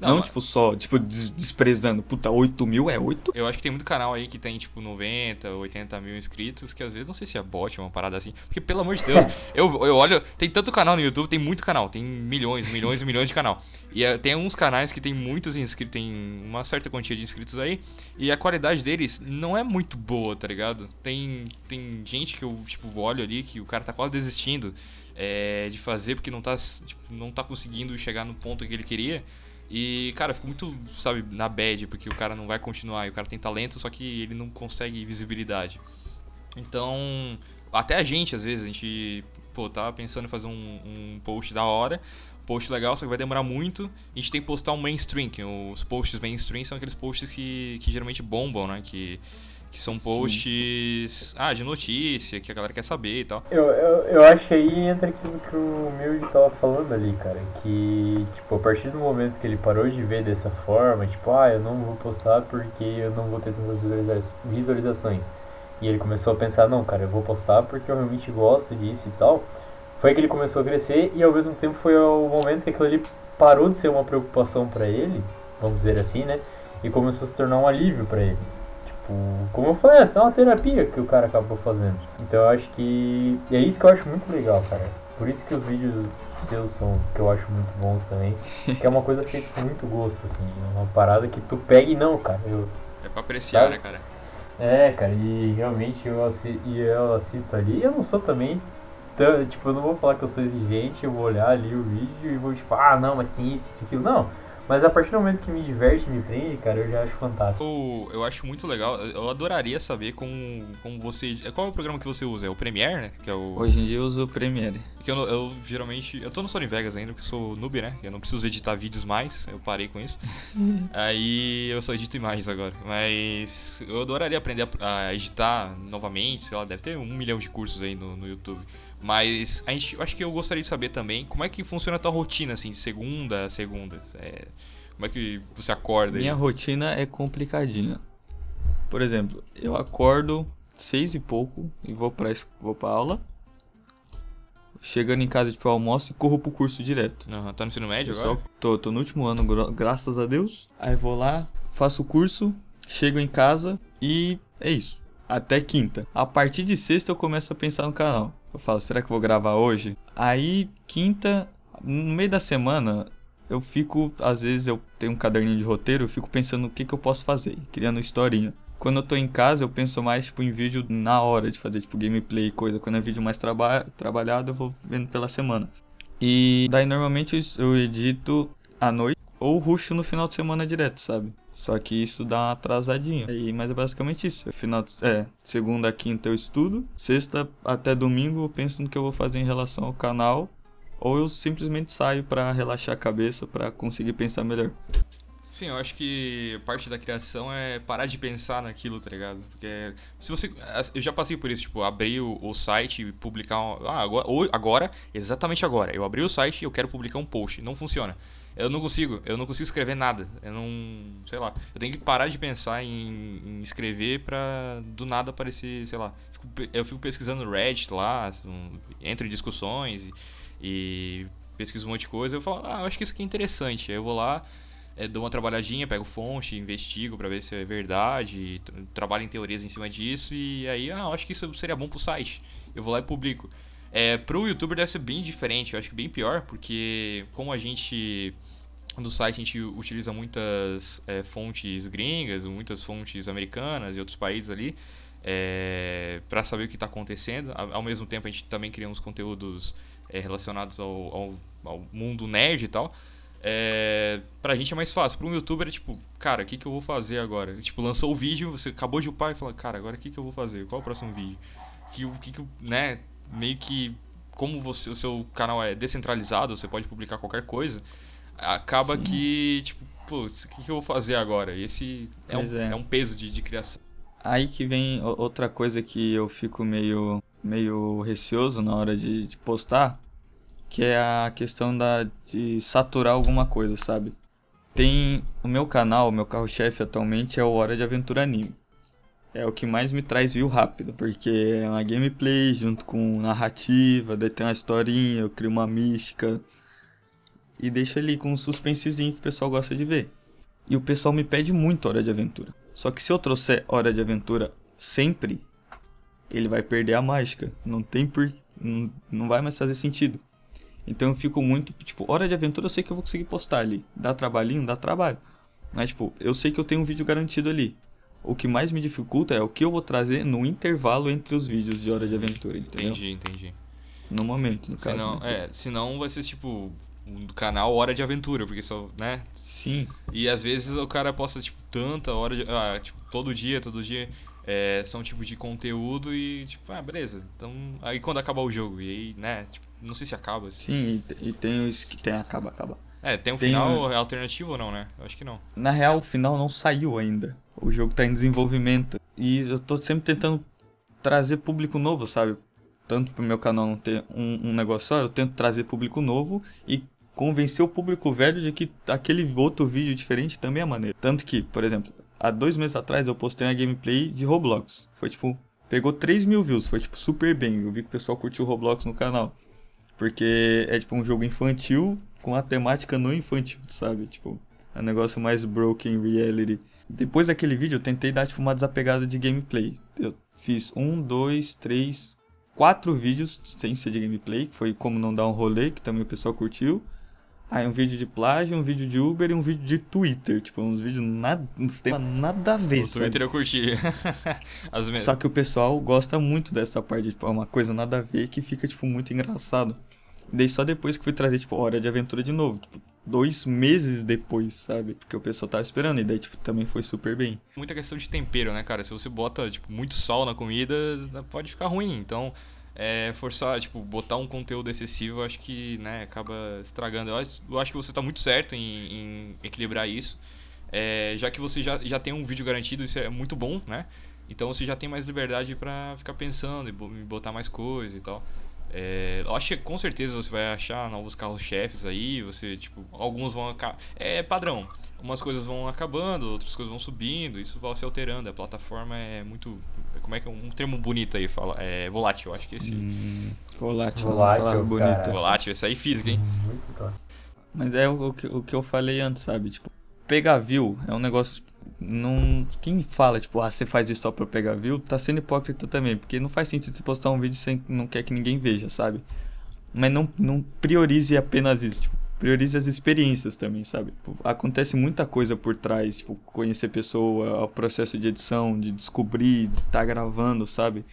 Não, Não, tipo, só, tipo, des- desprezando. Puta, 8 mil é 8? Eu acho que tem muito canal aí que tem, tipo, 90, 80 mil inscritos, que às vezes não sei se é bot, uma parada assim. Porque, pelo amor de Deus, eu, eu olho, tem tanto canal no YouTube, tem muito canal, tem milhões, milhões e milhões de canal. E eh, tem uns canais que tem muitos inscritos, tem uma certa quantia de inscritos aí, e a qualidade deles não é muito boa, tá ligado? Tem, tem gente que eu, tipo, olho ali que o cara tá quase desistindo eh, de fazer porque não tá, tipo, não tá conseguindo chegar no ponto que ele queria. E, cara, eu fico muito, sabe, na bad, porque o cara não vai continuar. E o cara tem talento, só que ele não consegue visibilidade. Então, até a gente, às vezes, a gente, pô, tava pensando em fazer um, um post da hora. Post legal, só que vai demorar muito. A gente tem que postar um mainstream, que os posts mainstream são aqueles posts que, que geralmente bombam, né? Que, que são Sim. posts, ah, de notícia, que a galera quer saber e tal. Eu, eu, eu acho aí entra aquilo que o Milde tava falando ali, cara. Que, tipo, a partir do momento que ele parou de ver dessa forma, tipo, ah, eu não vou postar porque eu não vou ter tantas visualiza- visualizações. E ele começou a pensar, não, cara, eu vou postar porque eu realmente gosto disso e tal. Foi que ele começou a crescer e ao mesmo tempo foi o momento que aquilo ali parou de ser uma preocupação pra ele, vamos dizer assim, né? E começou a se tornar um alívio pra ele. Tipo, como eu falei antes, é uma terapia que o cara acabou fazendo. Então eu acho que. E é isso que eu acho muito legal, cara. Por isso que os vídeos seus são, que eu acho muito bons também. Que é uma coisa feita com muito gosto, assim. É uma parada que tu pega e não, cara. Eu, É pra apreciar, Sabe? né, cara? é, cara, e realmente eu, assi e eu assisto ali. Eu não sou também. tão- Tipo, eu não vou falar que eu sou exigente, eu vou olhar ali o vídeo e vou tipo, ah, não, mas tem isso, isso, aquilo. Não. Mas a partir do momento que me diverte, me prende, cara, eu já acho fantástico. Eu, eu acho muito legal. Eu adoraria saber como, como você. Qual é o programa que você usa? É o Premiere, né? Que é o. Hoje em dia eu uso o Premiere. Que eu, eu geralmente. Eu tô no Sony Vegas ainda, porque eu sou noob, né? Eu não preciso editar vídeos mais, eu parei com isso. Aí eu só edito imagens agora. Mas eu adoraria aprender a, a editar novamente, sei lá, deve ter um milhão de cursos aí no, no YouTube. Mas a gente, eu acho que eu gostaria de saber também como é que funciona a tua rotina, assim, segunda a segunda. É, como é que você acorda aí? Minha rotina é complicadinha. Por exemplo, eu acordo seis e pouco e vou pra, vou pra aula. Chegando em casa, tipo, eu almoço e corro pro curso direto. Aham, tá no ensino médio Eu agora? só tô, tô no último ano, gra- graças a Deus. Aí vou lá, faço o curso, chego em casa e é isso. Até quinta. A partir de sexta eu começo a pensar no canal. Eu falo, será que vou gravar hoje? Aí, quinta, no meio da semana, eu fico, às vezes eu tenho um caderninho de roteiro, eu fico pensando o que, que eu posso fazer, criando historinha. Quando eu tô em casa, eu penso mais tipo, em vídeo na hora de fazer, tipo, gameplay e coisa. Quando é vídeo mais traba trabalhado, eu vou vendo pela semana. E daí normalmente eu edito à noite ou ruxo no final de semana direto, sabe? Só que isso dá uma atrasadinha. E, mas é basicamente isso. Final de, é, segunda quinta eu estudo, sexta até domingo eu penso no que eu vou fazer em relação ao canal, ou eu simplesmente saio pra relaxar a cabeça, pra conseguir pensar melhor. Sim, eu acho que parte da criação é parar de pensar naquilo, tá ligado? Porque se você. Eu já passei por isso, tipo, abrir o, site e publicar. Um, ah, agora, agora, exatamente agora. Eu abri o site e eu quero publicar um post. Não funciona. Eu não consigo, eu não consigo escrever nada. Eu não. sei lá. Eu tenho que parar de pensar em, em escrever pra do nada aparecer, sei lá. eu fico pesquisando Reddit lá, entro em discussões e, e pesquiso um monte de coisa. Eu falo, ah, eu acho que isso aqui é interessante. Aí eu vou lá é, dou uma trabalhadinha, pego fonte, investigo para ver se é verdade, trabalho em teorias em cima disso e aí, ah, acho que isso seria bom pro site. Eu vou lá e publico. É, pro youtuber deve ser bem diferente, eu acho que bem pior, porque como a gente no site a gente utiliza muitas é, fontes gringas, muitas fontes americanas e outros países ali, é, para saber o que está acontecendo. Ao mesmo tempo a gente também cria uns conteúdos é, relacionados ao, ao, ao mundo nerd e tal. É, pra gente é mais fácil. Pra um youtuber é tipo, cara, o que, que eu vou fazer agora? Tipo, lançou o vídeo, você acabou de upar e fala, cara, agora o que, que eu vou fazer? Qual é o próximo vídeo? Que, que, que, né, meio que, como você, o seu canal é descentralizado, você pode publicar qualquer coisa, acaba Sim. que, tipo, pô, o que, que eu vou fazer agora? Esse é um, é. é um, peso de, de criação. Aí que vem outra coisa que eu fico meio, meio receoso na hora de, de postar, que é a questão da, de saturar alguma coisa, sabe? Tem o meu canal, o meu carro-chefe atualmente é o Hora de Aventura Anime. É o que mais me traz view rápido, porque é uma gameplay junto com narrativa, daí tem uma historinha, eu crio uma mística e deixo ali com um suspensezinho que o pessoal gosta de ver. E o pessoal me pede muito Hora de Aventura. Só que se eu trouxer Hora de Aventura sempre, ele vai perder a mágica. Não tem por. Não, não vai mais fazer sentido. Então eu fico muito, tipo, hora de aventura eu sei que eu vou conseguir postar ali. Dá trabalhinho? Dá trabalho. Mas, tipo, eu sei que eu tenho um vídeo garantido ali. O que mais me dificulta é o que eu vou trazer no intervalo entre os vídeos de hora de aventura, entendeu? Entendi, entendi. No momento, no caso. Senão, né? é, senão vai ser tipo um canal Hora de Aventura, porque só, né? Sim. E às vezes o cara posta, tipo, tanta hora de. Ah, tipo, todo dia, todo dia. É, são tipos de conteúdo e, tipo, ah, beleza. Então. Aí quando acabar o jogo, e aí, né? Tipo, não sei se acaba. Assim. Sim, e, tem os que tem acaba, acaba. É, tem um tem final alternativo ou não, né? Eu acho que não. Na real, o final não saiu ainda. O jogo tá em desenvolvimento. E eu tô sempre tentando trazer público novo, sabe? Tanto pro meu canal não ter um, um negócio só, eu tento trazer público novo e convencer o público velho de que aquele outro vídeo diferente também é maneiro. Tanto que, por exemplo, há dois meses atrás eu postei uma gameplay de Roblox. Foi tipo, pegou 3 mil views, foi tipo super bem. Eu vi que o pessoal curtiu Roblox no canal. Porque é tipo um jogo infantil com a temática no infantil, sabe? Tipo, é um negócio mais broken reality. Depois daquele vídeo eu tentei dar tipo uma desapegada de gameplay. Eu fiz um, dois, três, quatro vídeos sem ser de gameplay, que foi como não dar um rolê, que também o pessoal curtiu. Aí um vídeo de plágio, um vídeo de Uber e um vídeo de Twitter. Tipo, uns vídeos nada, uns temas nada a ver, O sabe? Twitter eu curti. Só que o pessoal gosta muito dessa parte, tipo, é uma coisa nada a ver que fica, tipo, muito engraçado. E daí só depois que fui trazer, tipo, Hora de Aventura de novo. Tipo, dois meses depois, sabe? Porque o pessoal tava esperando. E daí, tipo, também foi super bem. Muita questão de tempero, né, cara? Se você bota, tipo, muito sal na comida, pode ficar ruim. Então, é, forçar, tipo, botar um conteúdo excessivo, acho que, né, acaba estragando. Eu acho, que você tá muito certo em, em equilibrar isso. É, já que você já, já tem um vídeo garantido, isso é muito bom, né? Então você já tem mais liberdade para ficar pensando e botar mais coisa e tal. É, eu acho que com certeza você vai achar novos carros-chefes aí, você, tipo, alguns vão acabar. É padrão. Umas coisas vão acabando, outras coisas vão subindo, isso vai se alterando. A plataforma é muito. Como é que é um termo bonito aí? Fala, é volátil, acho que esse. Hum, volátil, volátil bonita. Volátil, esse aí física, hein? Mas é o, o, que, o que eu falei antes, sabe? Tipo, pegar view é um negócio não. Quem fala, tipo, ah, você faz isso só pra pegar view, tá sendo hipócrita também. Porque não faz sentido você postar um vídeo sem não quer que ninguém veja, sabe? Mas não, não priorize apenas isso. Tipo, priorize as experiências também, sabe? Tipo, acontece muita coisa por trás, tipo, conhecer pessoa, o processo de edição, de descobrir, de estar tá gravando, sabe?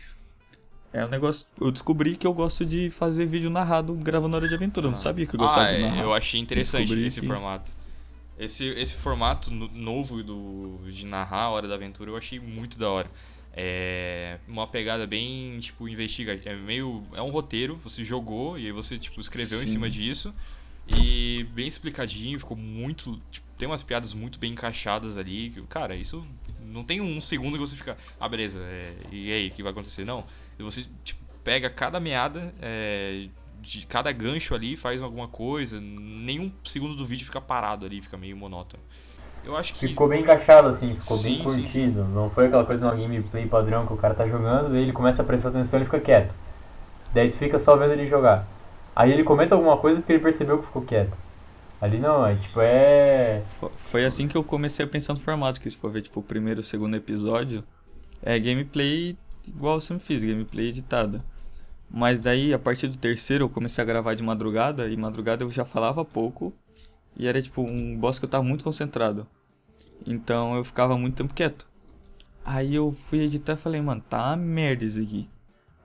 É um negócio. Eu descobri que eu gosto de fazer vídeo narrado gravando hora de aventura. Eu não ah. sabia que eu gostava ah, de narrar. Eu achei interessante esse que... formato. Esse, esse formato novo do, de narrar a Hora da Aventura eu achei muito da hora. É uma pegada bem, tipo, investigativa. É meio. É um roteiro, você jogou e aí você, tipo, escreveu Sim. em cima disso. E bem explicadinho, ficou muito. Tipo, tem umas piadas muito bem encaixadas ali. que, Cara, isso não tem um segundo que você fica, ah, beleza, é, e aí, o que vai acontecer? Não. E você, tipo, pega cada meada, é, de cada gancho ali, faz alguma coisa, nenhum segundo do vídeo fica parado ali, fica meio monótono. Eu acho que. Ficou bem encaixado, assim, ficou Sim, bem sim, curtido. Não foi aquela coisa numa gameplay padrão que o cara tá jogando, daí ele começa a prestar atenção e ele fica quieto. Daí tu fica só vendo ele jogar. Aí ele comenta alguma coisa porque ele percebeu que ficou quieto. Ali não, é tipo, é. Fo- Foi assim que eu comecei a pensar no formato, que se for ver, tipo, o primeiro e o segundo episódio, é gameplay igual eu sempre fiz, gameplay editada. Mas daí, a partir do terceiro, eu comecei a gravar de madrugada, e madrugada eu já falava pouco, e era, tipo, um boss que eu tava muito concentrado. Então, eu ficava muito tempo quieto. Aí eu fui editar e falei, mano, tá merda isso aqui.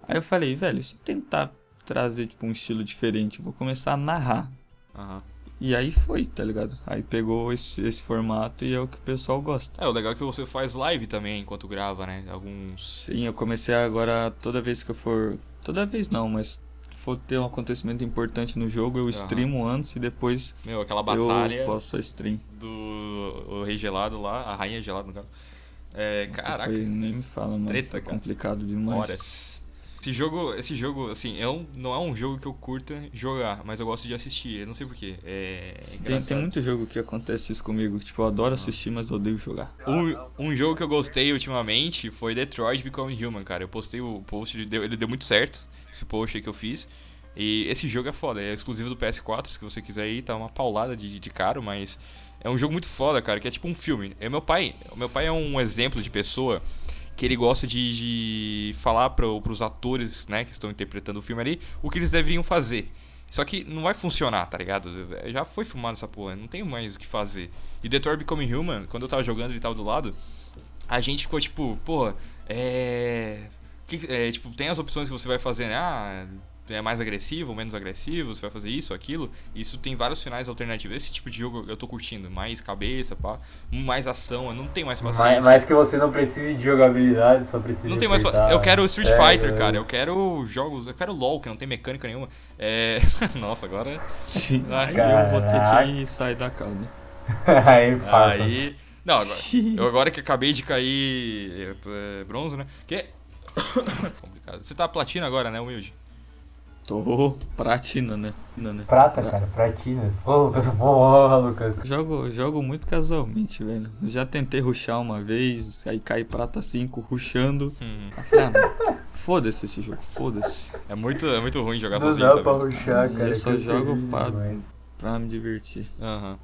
Aí eu falei, velho, se eu tentar trazer, tipo, um estilo diferente, eu vou começar a narrar. Aham. E aí foi, tá ligado? Aí pegou esse, esse formato e é o que o pessoal gosta. É, o legal é que você faz live também enquanto grava, né? Alguns. Sim, eu comecei agora, toda vez que eu for. Toda vez não, mas for ter um acontecimento importante no jogo, eu streamo antes e depois Meu, aquela batalha eu posto a stream. do o Rei Gelado lá, a Rainha Gelado no caso. É, Nossa, caraca, foi- nem me fala, mano. Treta, foi cara. complicado demais. horas. Esse jogo, esse jogo, assim, é um, não é um jogo que eu curta jogar, mas eu gosto de assistir. Eu não sei porquê. É. Tem, tem muito jogo que acontece isso comigo. Tipo, eu adoro assistir, mas odeio jogar. Um, um jogo que eu gostei ultimamente foi Detroit Become Human, cara. Eu postei o post, ele deu, ele deu muito certo, esse post aí que eu fiz. E esse jogo é foda, é exclusivo do PS4, se você quiser ir, tá uma paulada de, de caro, mas é um jogo muito foda, cara, que é tipo um filme. É meu pai, o meu pai é um exemplo de pessoa que ele gosta de, de falar pro, pros atores, né, que estão interpretando o filme ali, o que eles deveriam fazer. Só que não vai funcionar, tá ligado? Já foi filmado essa porra, não tem mais o que fazer. E Detroit Become Human, quando eu tava jogando ele tava do lado, a gente ficou tipo, pô, é... é, Tipo, tem as opções que você vai fazer, né? Ah, é mais agressivo menos agressivo, você vai fazer isso, aquilo. Isso tem vários finais alternativos. Esse tipo de jogo eu tô curtindo. Mais cabeça, pá. Mais ação, eu não tenho mais paciência. Mais, mais que você não precise de jogabilidade, só precisa Não tem mais. Eu quero Street É, Fighter, é. cara. Eu quero jogos. Eu quero LOL, que não tem mecânica nenhuma. É. Nossa, agora. Sim. Aí eu vou ter que sair da casa. Aí. Aí. Não, agora. Eu agora que acabei de cair é, é, bronze, né? Que é. complicado. Você tá platina agora, né, humilde? Tô platina, né? Não, né? Prata, cara, pratina. Ô, Lucas, porra, Lucas. Jogo, jogo muito casualmente, velho. Já tentei ruxar uma vez, aí cai prata 5 ruxando. Hum, ah, foda-se esse jogo, foda-se. É muito, é muito ruim jogar Não sozinho dá pra também. ruxar, cara. Eu só que jogo pra-. Pra me divertir. Aham.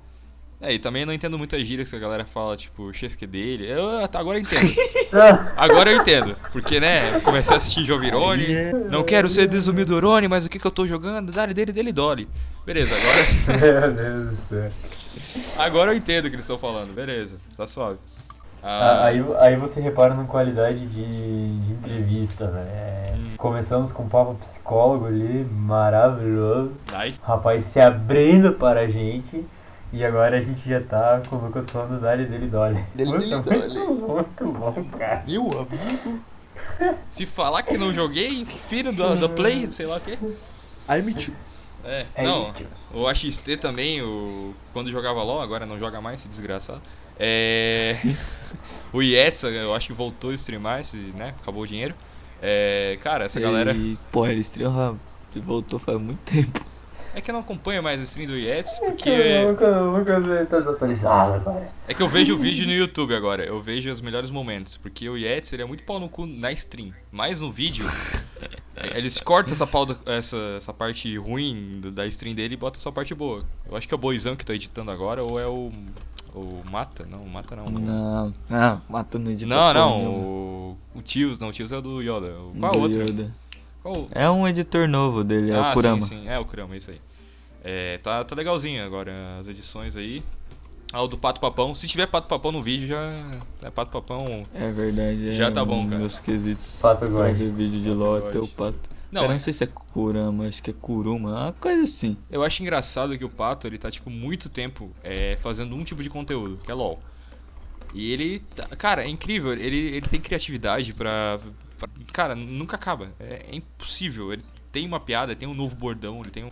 É, e também eu não entendo muitas gírias que a galera fala, tipo, chesque dele. Eu, até agora eu entendo. Ah, Agora eu entendo. Porque, né, comecei a assistir Jovirone. Não quero ser desumido Orone, mas o que que eu tô jogando? Dale dele, dele, dole. Beleza, agora, Meu Deus do céu. agora eu entendo o que eles estão falando. Beleza, tá suave. Ah, Ah, Aí, aí você repara na qualidade de, de entrevista, né? É, Hum. Começamos com um papo psicólogo ali, maravilhoso. nice. O rapaz se abrindo para a gente. E agora a gente já tá com o Lucas falando Dali dele Dolly. Dele muito, dele muito, muito bom, cara. Meu amigo. Se falar que não joguei, filho do, do Play, sei lá o quê. I me too. É, É não, o AXT também, o, quando jogava LOL, agora não joga mais, esse desgraçado. É, o Yetsa, eu acho que voltou a streamar, esse, né, acabou o dinheiro. É, cara, essa galera... E, porra, ele estreou, ele voltou faz muito tempo. É que eu não acompanho mais o stream do Yetsa, O porque... O tá. É que eu vejo o vídeo no YouTube agora, eu vejo os melhores momentos, porque o Yetz ele é muito pau no cu na stream, mas no vídeo é, eles cortam essa, pau da- essa, essa parte ruim da stream dele e botam essa parte boa. Eu acho que é o Boizão que tá editando agora ou é o. O Mata? Não, o Mata não. o- Não, não, matando editor. Não, não, porra nenhuma. o. O Tios, não, o Tios é o do Yoda. O- Qual Do outro? Yoda. Qual? É um editor novo dele, é ah, o Kurama. sim, sim, é o Kurama, é isso aí. É, tá, tá legalzinho agora as edições aí. Ah, o do Pato Papão. Se tiver Pato Papão no vídeo, já. É Pato Papão. É verdade. Já é tá bom, cara. Meus quesitos Pato pra ver vídeo de LOL até o pato. Não, Cara, é- não sei se é Kurama, acho que é Kuruma, uma coisa assim. Eu acho engraçado que o Pato, ele tá, tipo, muito tempo é, fazendo um tipo de conteúdo, que é LoL. E ele, tá- cara, é incrível, ele, ele tem criatividade pra- Cara, nunca acaba, é, é impossível. Ele tem uma piada, tem um novo bordão, ele tem um...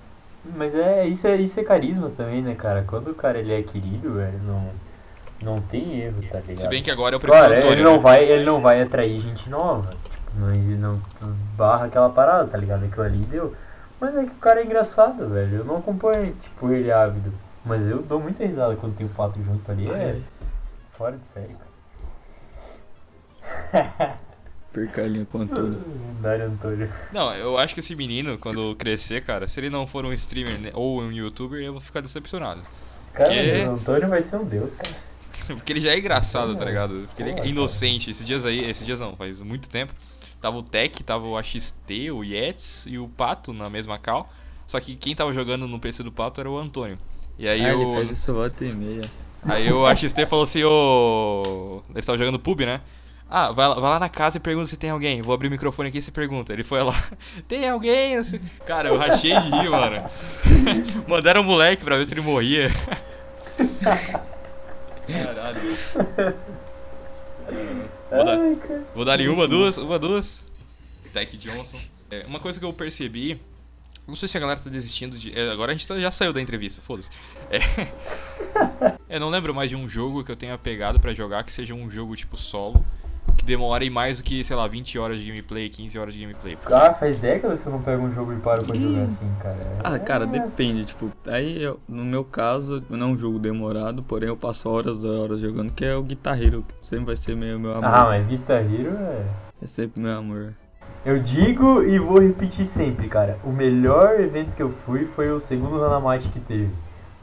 Mas é isso, é isso é carisma também, né, cara? Quando o cara ele é querido, velho, não, não tem erro, tá ligado? Se bem que agora eu prefiro Claro, o Antônio. ele não, né? vai, ele não vai atrair gente nova. Tipo, não, não barra aquela parada, tá ligado? Aquilo ali deu. Mas é que o cara é engraçado, velho. Eu não acompanho, tipo, ele ávido. Mas eu dou muita risada quando tem o pato junto ali. É fora de série, cara. Perca a linha com o Antônio. Dário Antônio. Não, eu acho que esse menino, quando crescer, cara, se ele não for um streamer né, ou um youtuber, eu vou ficar decepcionado. Esse cara, Que? o Antônio vai ser um deus, cara. Porque ele já é engraçado, tá ligado? Porque ele é inocente. Esses dias aí, esses dias não, faz muito tempo. Tava o Tech, tava o AXT, o Yetis e o Pato na mesma call. Só que quem tava jogando no PC do Pato era o Antônio. E aí Ah, ele o. faz essa volta e meia. Aí o AXT falou assim, ô. Eles estavam jogando pub, né? Ah, vai lá, vai lá na casa e pergunta se tem alguém. Vou abrir o microfone aqui e você pergunta. Ele foi lá, tem alguém? Cara, eu rachei de rir, mano. Mandaram o moleque pra ver se ele morria. Caralho. Vou dar, vou dar ali uma, duas, uma, duas. Tech Johnson. É, uma coisa que eu percebi. Não sei se a galera tá desistindo de. é, agora a gente tá- já saiu da entrevista, foda-se. É. eu não lembro mais de um jogo que eu tenha pegado pra jogar que seja um jogo tipo solo. Que demore mais do que, sei lá, 20 horas de gameplay, 15 horas de gameplay. Porque Ah, faz décadas que eu não pego um jogo e paro pra jogar assim, cara. Ah, cara, É, depende, tipo, aí eu- no meu caso, não é um jogo demorado, porém eu passo horas e horas jogando, que é o Guitar Hero, que sempre vai ser meu, meu amor. Ah, mas Guitar Hero é. É sempre meu amor. Eu digo e vou repetir sempre, cara. O melhor evento que eu fui foi o segundo Hanamate que teve.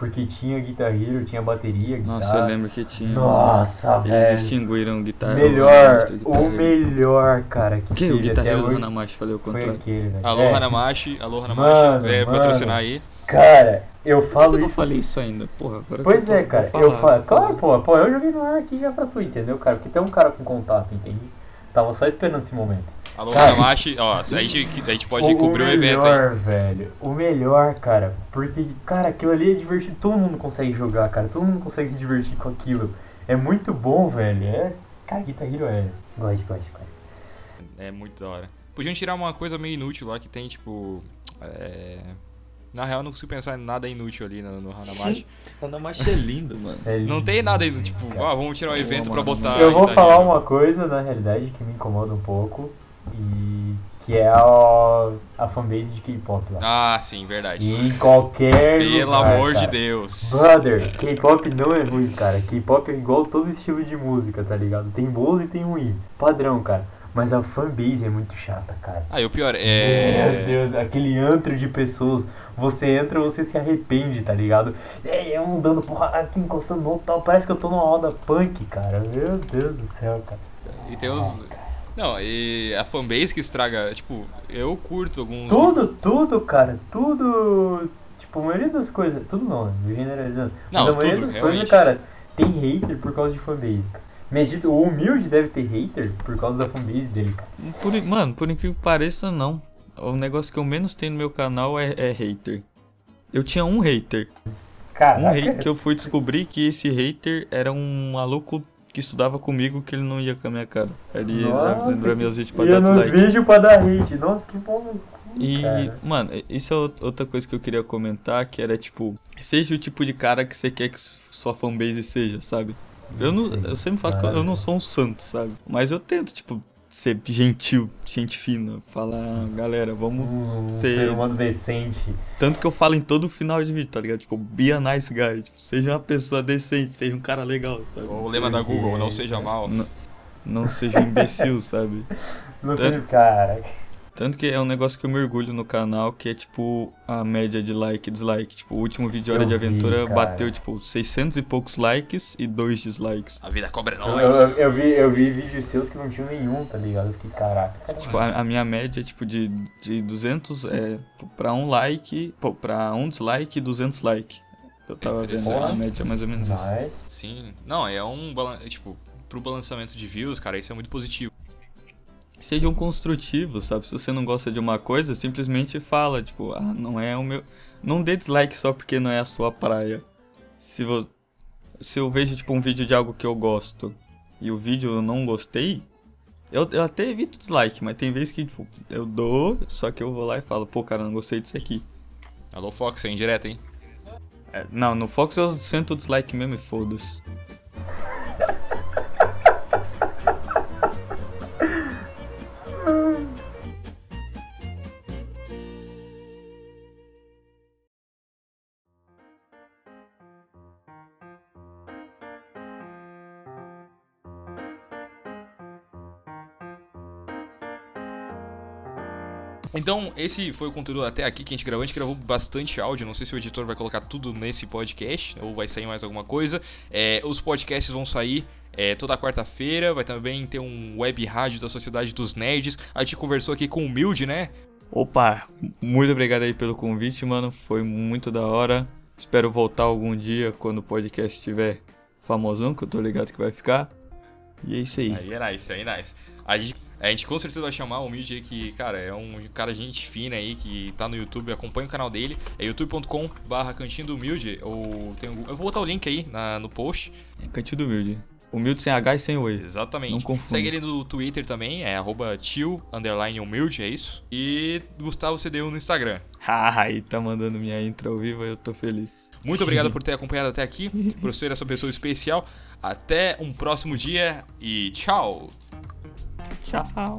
Porque tinha Guitar Hero, tinha bateria, guitarra. Nossa, eu lembro que tinha. Nossa, Eles velho. extinguiram o Guitar Hero. Melhor, o melhor, cara, que Que? O Guitar Hero do Hanamashi, falei o foi contrário. aquele, velho. Alô, É, Hanamashi, alô, Hanamashi, se quiser mano. patrocinar aí. Cara, eu falo eu não isso. falei isso ainda, porra. Agora Pois que eu é, cara, vou eu falar, falo. Claro, falar. pô, pô, eu joguei no ar aqui já pra tu, entendeu, cara? Porque tem um cara com contato, entende? Tava só esperando esse momento. Alô, Cara. Hanamashi, ó, a gente, a gente pode cobrir o evento aí. melhor, velho. O melhor, cara. Porque, cara, aquilo ali é divertido. Todo mundo consegue jogar, cara. Todo mundo consegue se divertir com aquilo. É muito bom, velho. É. Cara, Guitar Hero é. Gosto, gosto, gosto. É muito da hora. Podiam tirar uma coisa meio inútil lá que tem, tipo. É... Na real, eu não consigo pensar em nada inútil ali no, no Hanamashi. Hanamashi é lindo, mano. É Não lindo. tem nada inútil, tipo, ah, vamos tirar um evento pra botar. Eu vou Guitar falar uma coisa, na realidade, que me incomoda um pouco. E. Que é a, a fanbase de K-pop lá. Ah, sim, verdade. E em qualquer. Pelo lugar, amor de cara. Deus. Brother, K-pop não é ruim, cara. K-pop é igual todo estilo de música, tá ligado? Tem bons e tem ruins. Padrão, cara. Mas a fanbase é muito chata, cara. Ah, e o pior Meu é. Deus, aquele antro de pessoas. Você entra, você se arrepende, tá ligado? É, um dando porrada aqui, encostando no tal. Parece que eu tô numa roda punk, cara. Meu Deus do céu, cara. E tem os. Não, e a fanbase que estraga. Tipo, eu curto alguns. Tudo, tudo, cara. Tudo. Tipo, a maioria das coisas. Tudo não, generalizando. Não, Mas a maioria tudo, das realmente. coisas, cara, tem hater por causa de fanbase, cara. Me diz, o humilde deve ter hater por causa da fanbase dele, cara. Por, mano, por incrível que pareça, não. O negócio que eu menos tenho no meu canal é, é hater. Eu tinha um hater. Caraca. Um hater que eu fui descobrir que esse hater era um maluco que estudava comigo que ele não ia com a minha cara. Ele Nossa, lembra meus vídeos pra dar nos dislike. vídeos pra dar hate. Nossa, que bom. E, cara. mano, isso é out- outra coisa que eu queria comentar, que era tipo, seja o tipo de cara que você quer que sua fanbase seja, sabe? Eu, não, eu sempre falo que eu não sou um santo, sabe? Mas eu tento, tipo, ser gentil, gente fina, falar, galera, vamos Um ser. ser humano decente. Tanto que eu falo em todo final de vídeo, tá ligado? Tipo, be a nice guy. Tipo, seja uma pessoa decente, seja um cara legal, sabe? O lema da Google, não seja mal. Não, não seja um imbecil, sabe? Não Tá. sei, cara. Tanto que é um negócio que eu mergulho no canal, que é tipo a média de like e dislike. Tipo, o último vídeo Hora Eu de vi, Aventura cara. bateu, tipo, 600 e poucos likes e dois dislikes. A vida cobra é Eu, nós. eu, eu vi, eu vi vídeos seus que não tinham nenhum, tá ligado? Eu fiquei, caraca. Tipo, a, a minha média é tipo de, de 200 é, pra um like, pô, pra um dislike e 200 like. Eu tava vendo a média mais ou menos isso. Mas, Sim. Não, é um. Tipo, pro balançamento de views, cara, isso é muito positivo. Sejam construtivos, sabe? Se você não gosta de uma coisa, simplesmente fala, tipo, ah, não é o meu. Não dê dislike só porque não é a sua praia. Se, vo... Se eu vejo, tipo, um vídeo de algo que eu gosto e o vídeo eu não gostei, eu, eu até evito dislike, mas tem vezes que, tipo, eu dou, só que eu vou lá e falo, pô, cara, não gostei disso aqui. Alô, Fox, é indireto, hein? É, não, no Fox eu sento o dislike mesmo e foda-se. Então, esse foi o conteúdo até aqui que a gente gravou. A gente gravou bastante áudio. Não sei se o editor vai colocar tudo nesse podcast ou vai sair mais alguma coisa. É, os podcasts vão sair é, toda quarta-feira. Vai também ter um web rádio da Sociedade dos Nerds. A gente conversou aqui com o Humilde, né? Opa, muito obrigado aí pelo convite, mano. Foi muito da hora. Espero voltar algum dia quando o podcast estiver famosão, que eu tô ligado que vai ficar. E é isso aí. Aí é nice, aí é nice. A gente, a gente com certeza vai chamar o Humilde aí, que, cara, é um cara gente fina aí, que tá no YouTube, acompanha o canal dele. É youtube.com barra cantinho do humilde. Ou tem eu vou botar o link aí na, no post. É Cantinho do Humilde. Humilde sem H e sem Oi. Exatamente. Segue ele no Twitter também, é arroba tio, underline humilde, é isso. E Gustavo CDU no Instagram. Ah, aí tá mandando minha intro ao vivo, eu tô feliz. Muito obrigado por ter acompanhado até aqui, por ser essa pessoa especial. Até um próximo dia e tchau! Tchau.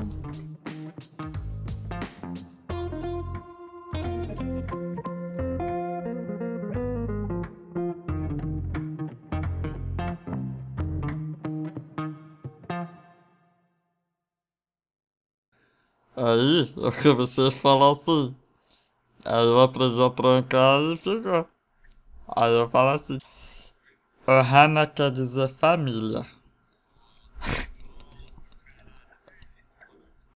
Aí eu comecei a falar assim. Aí eu aprendi a trancar e ficou. Aí eu falo assim. Ohana quer dizer família.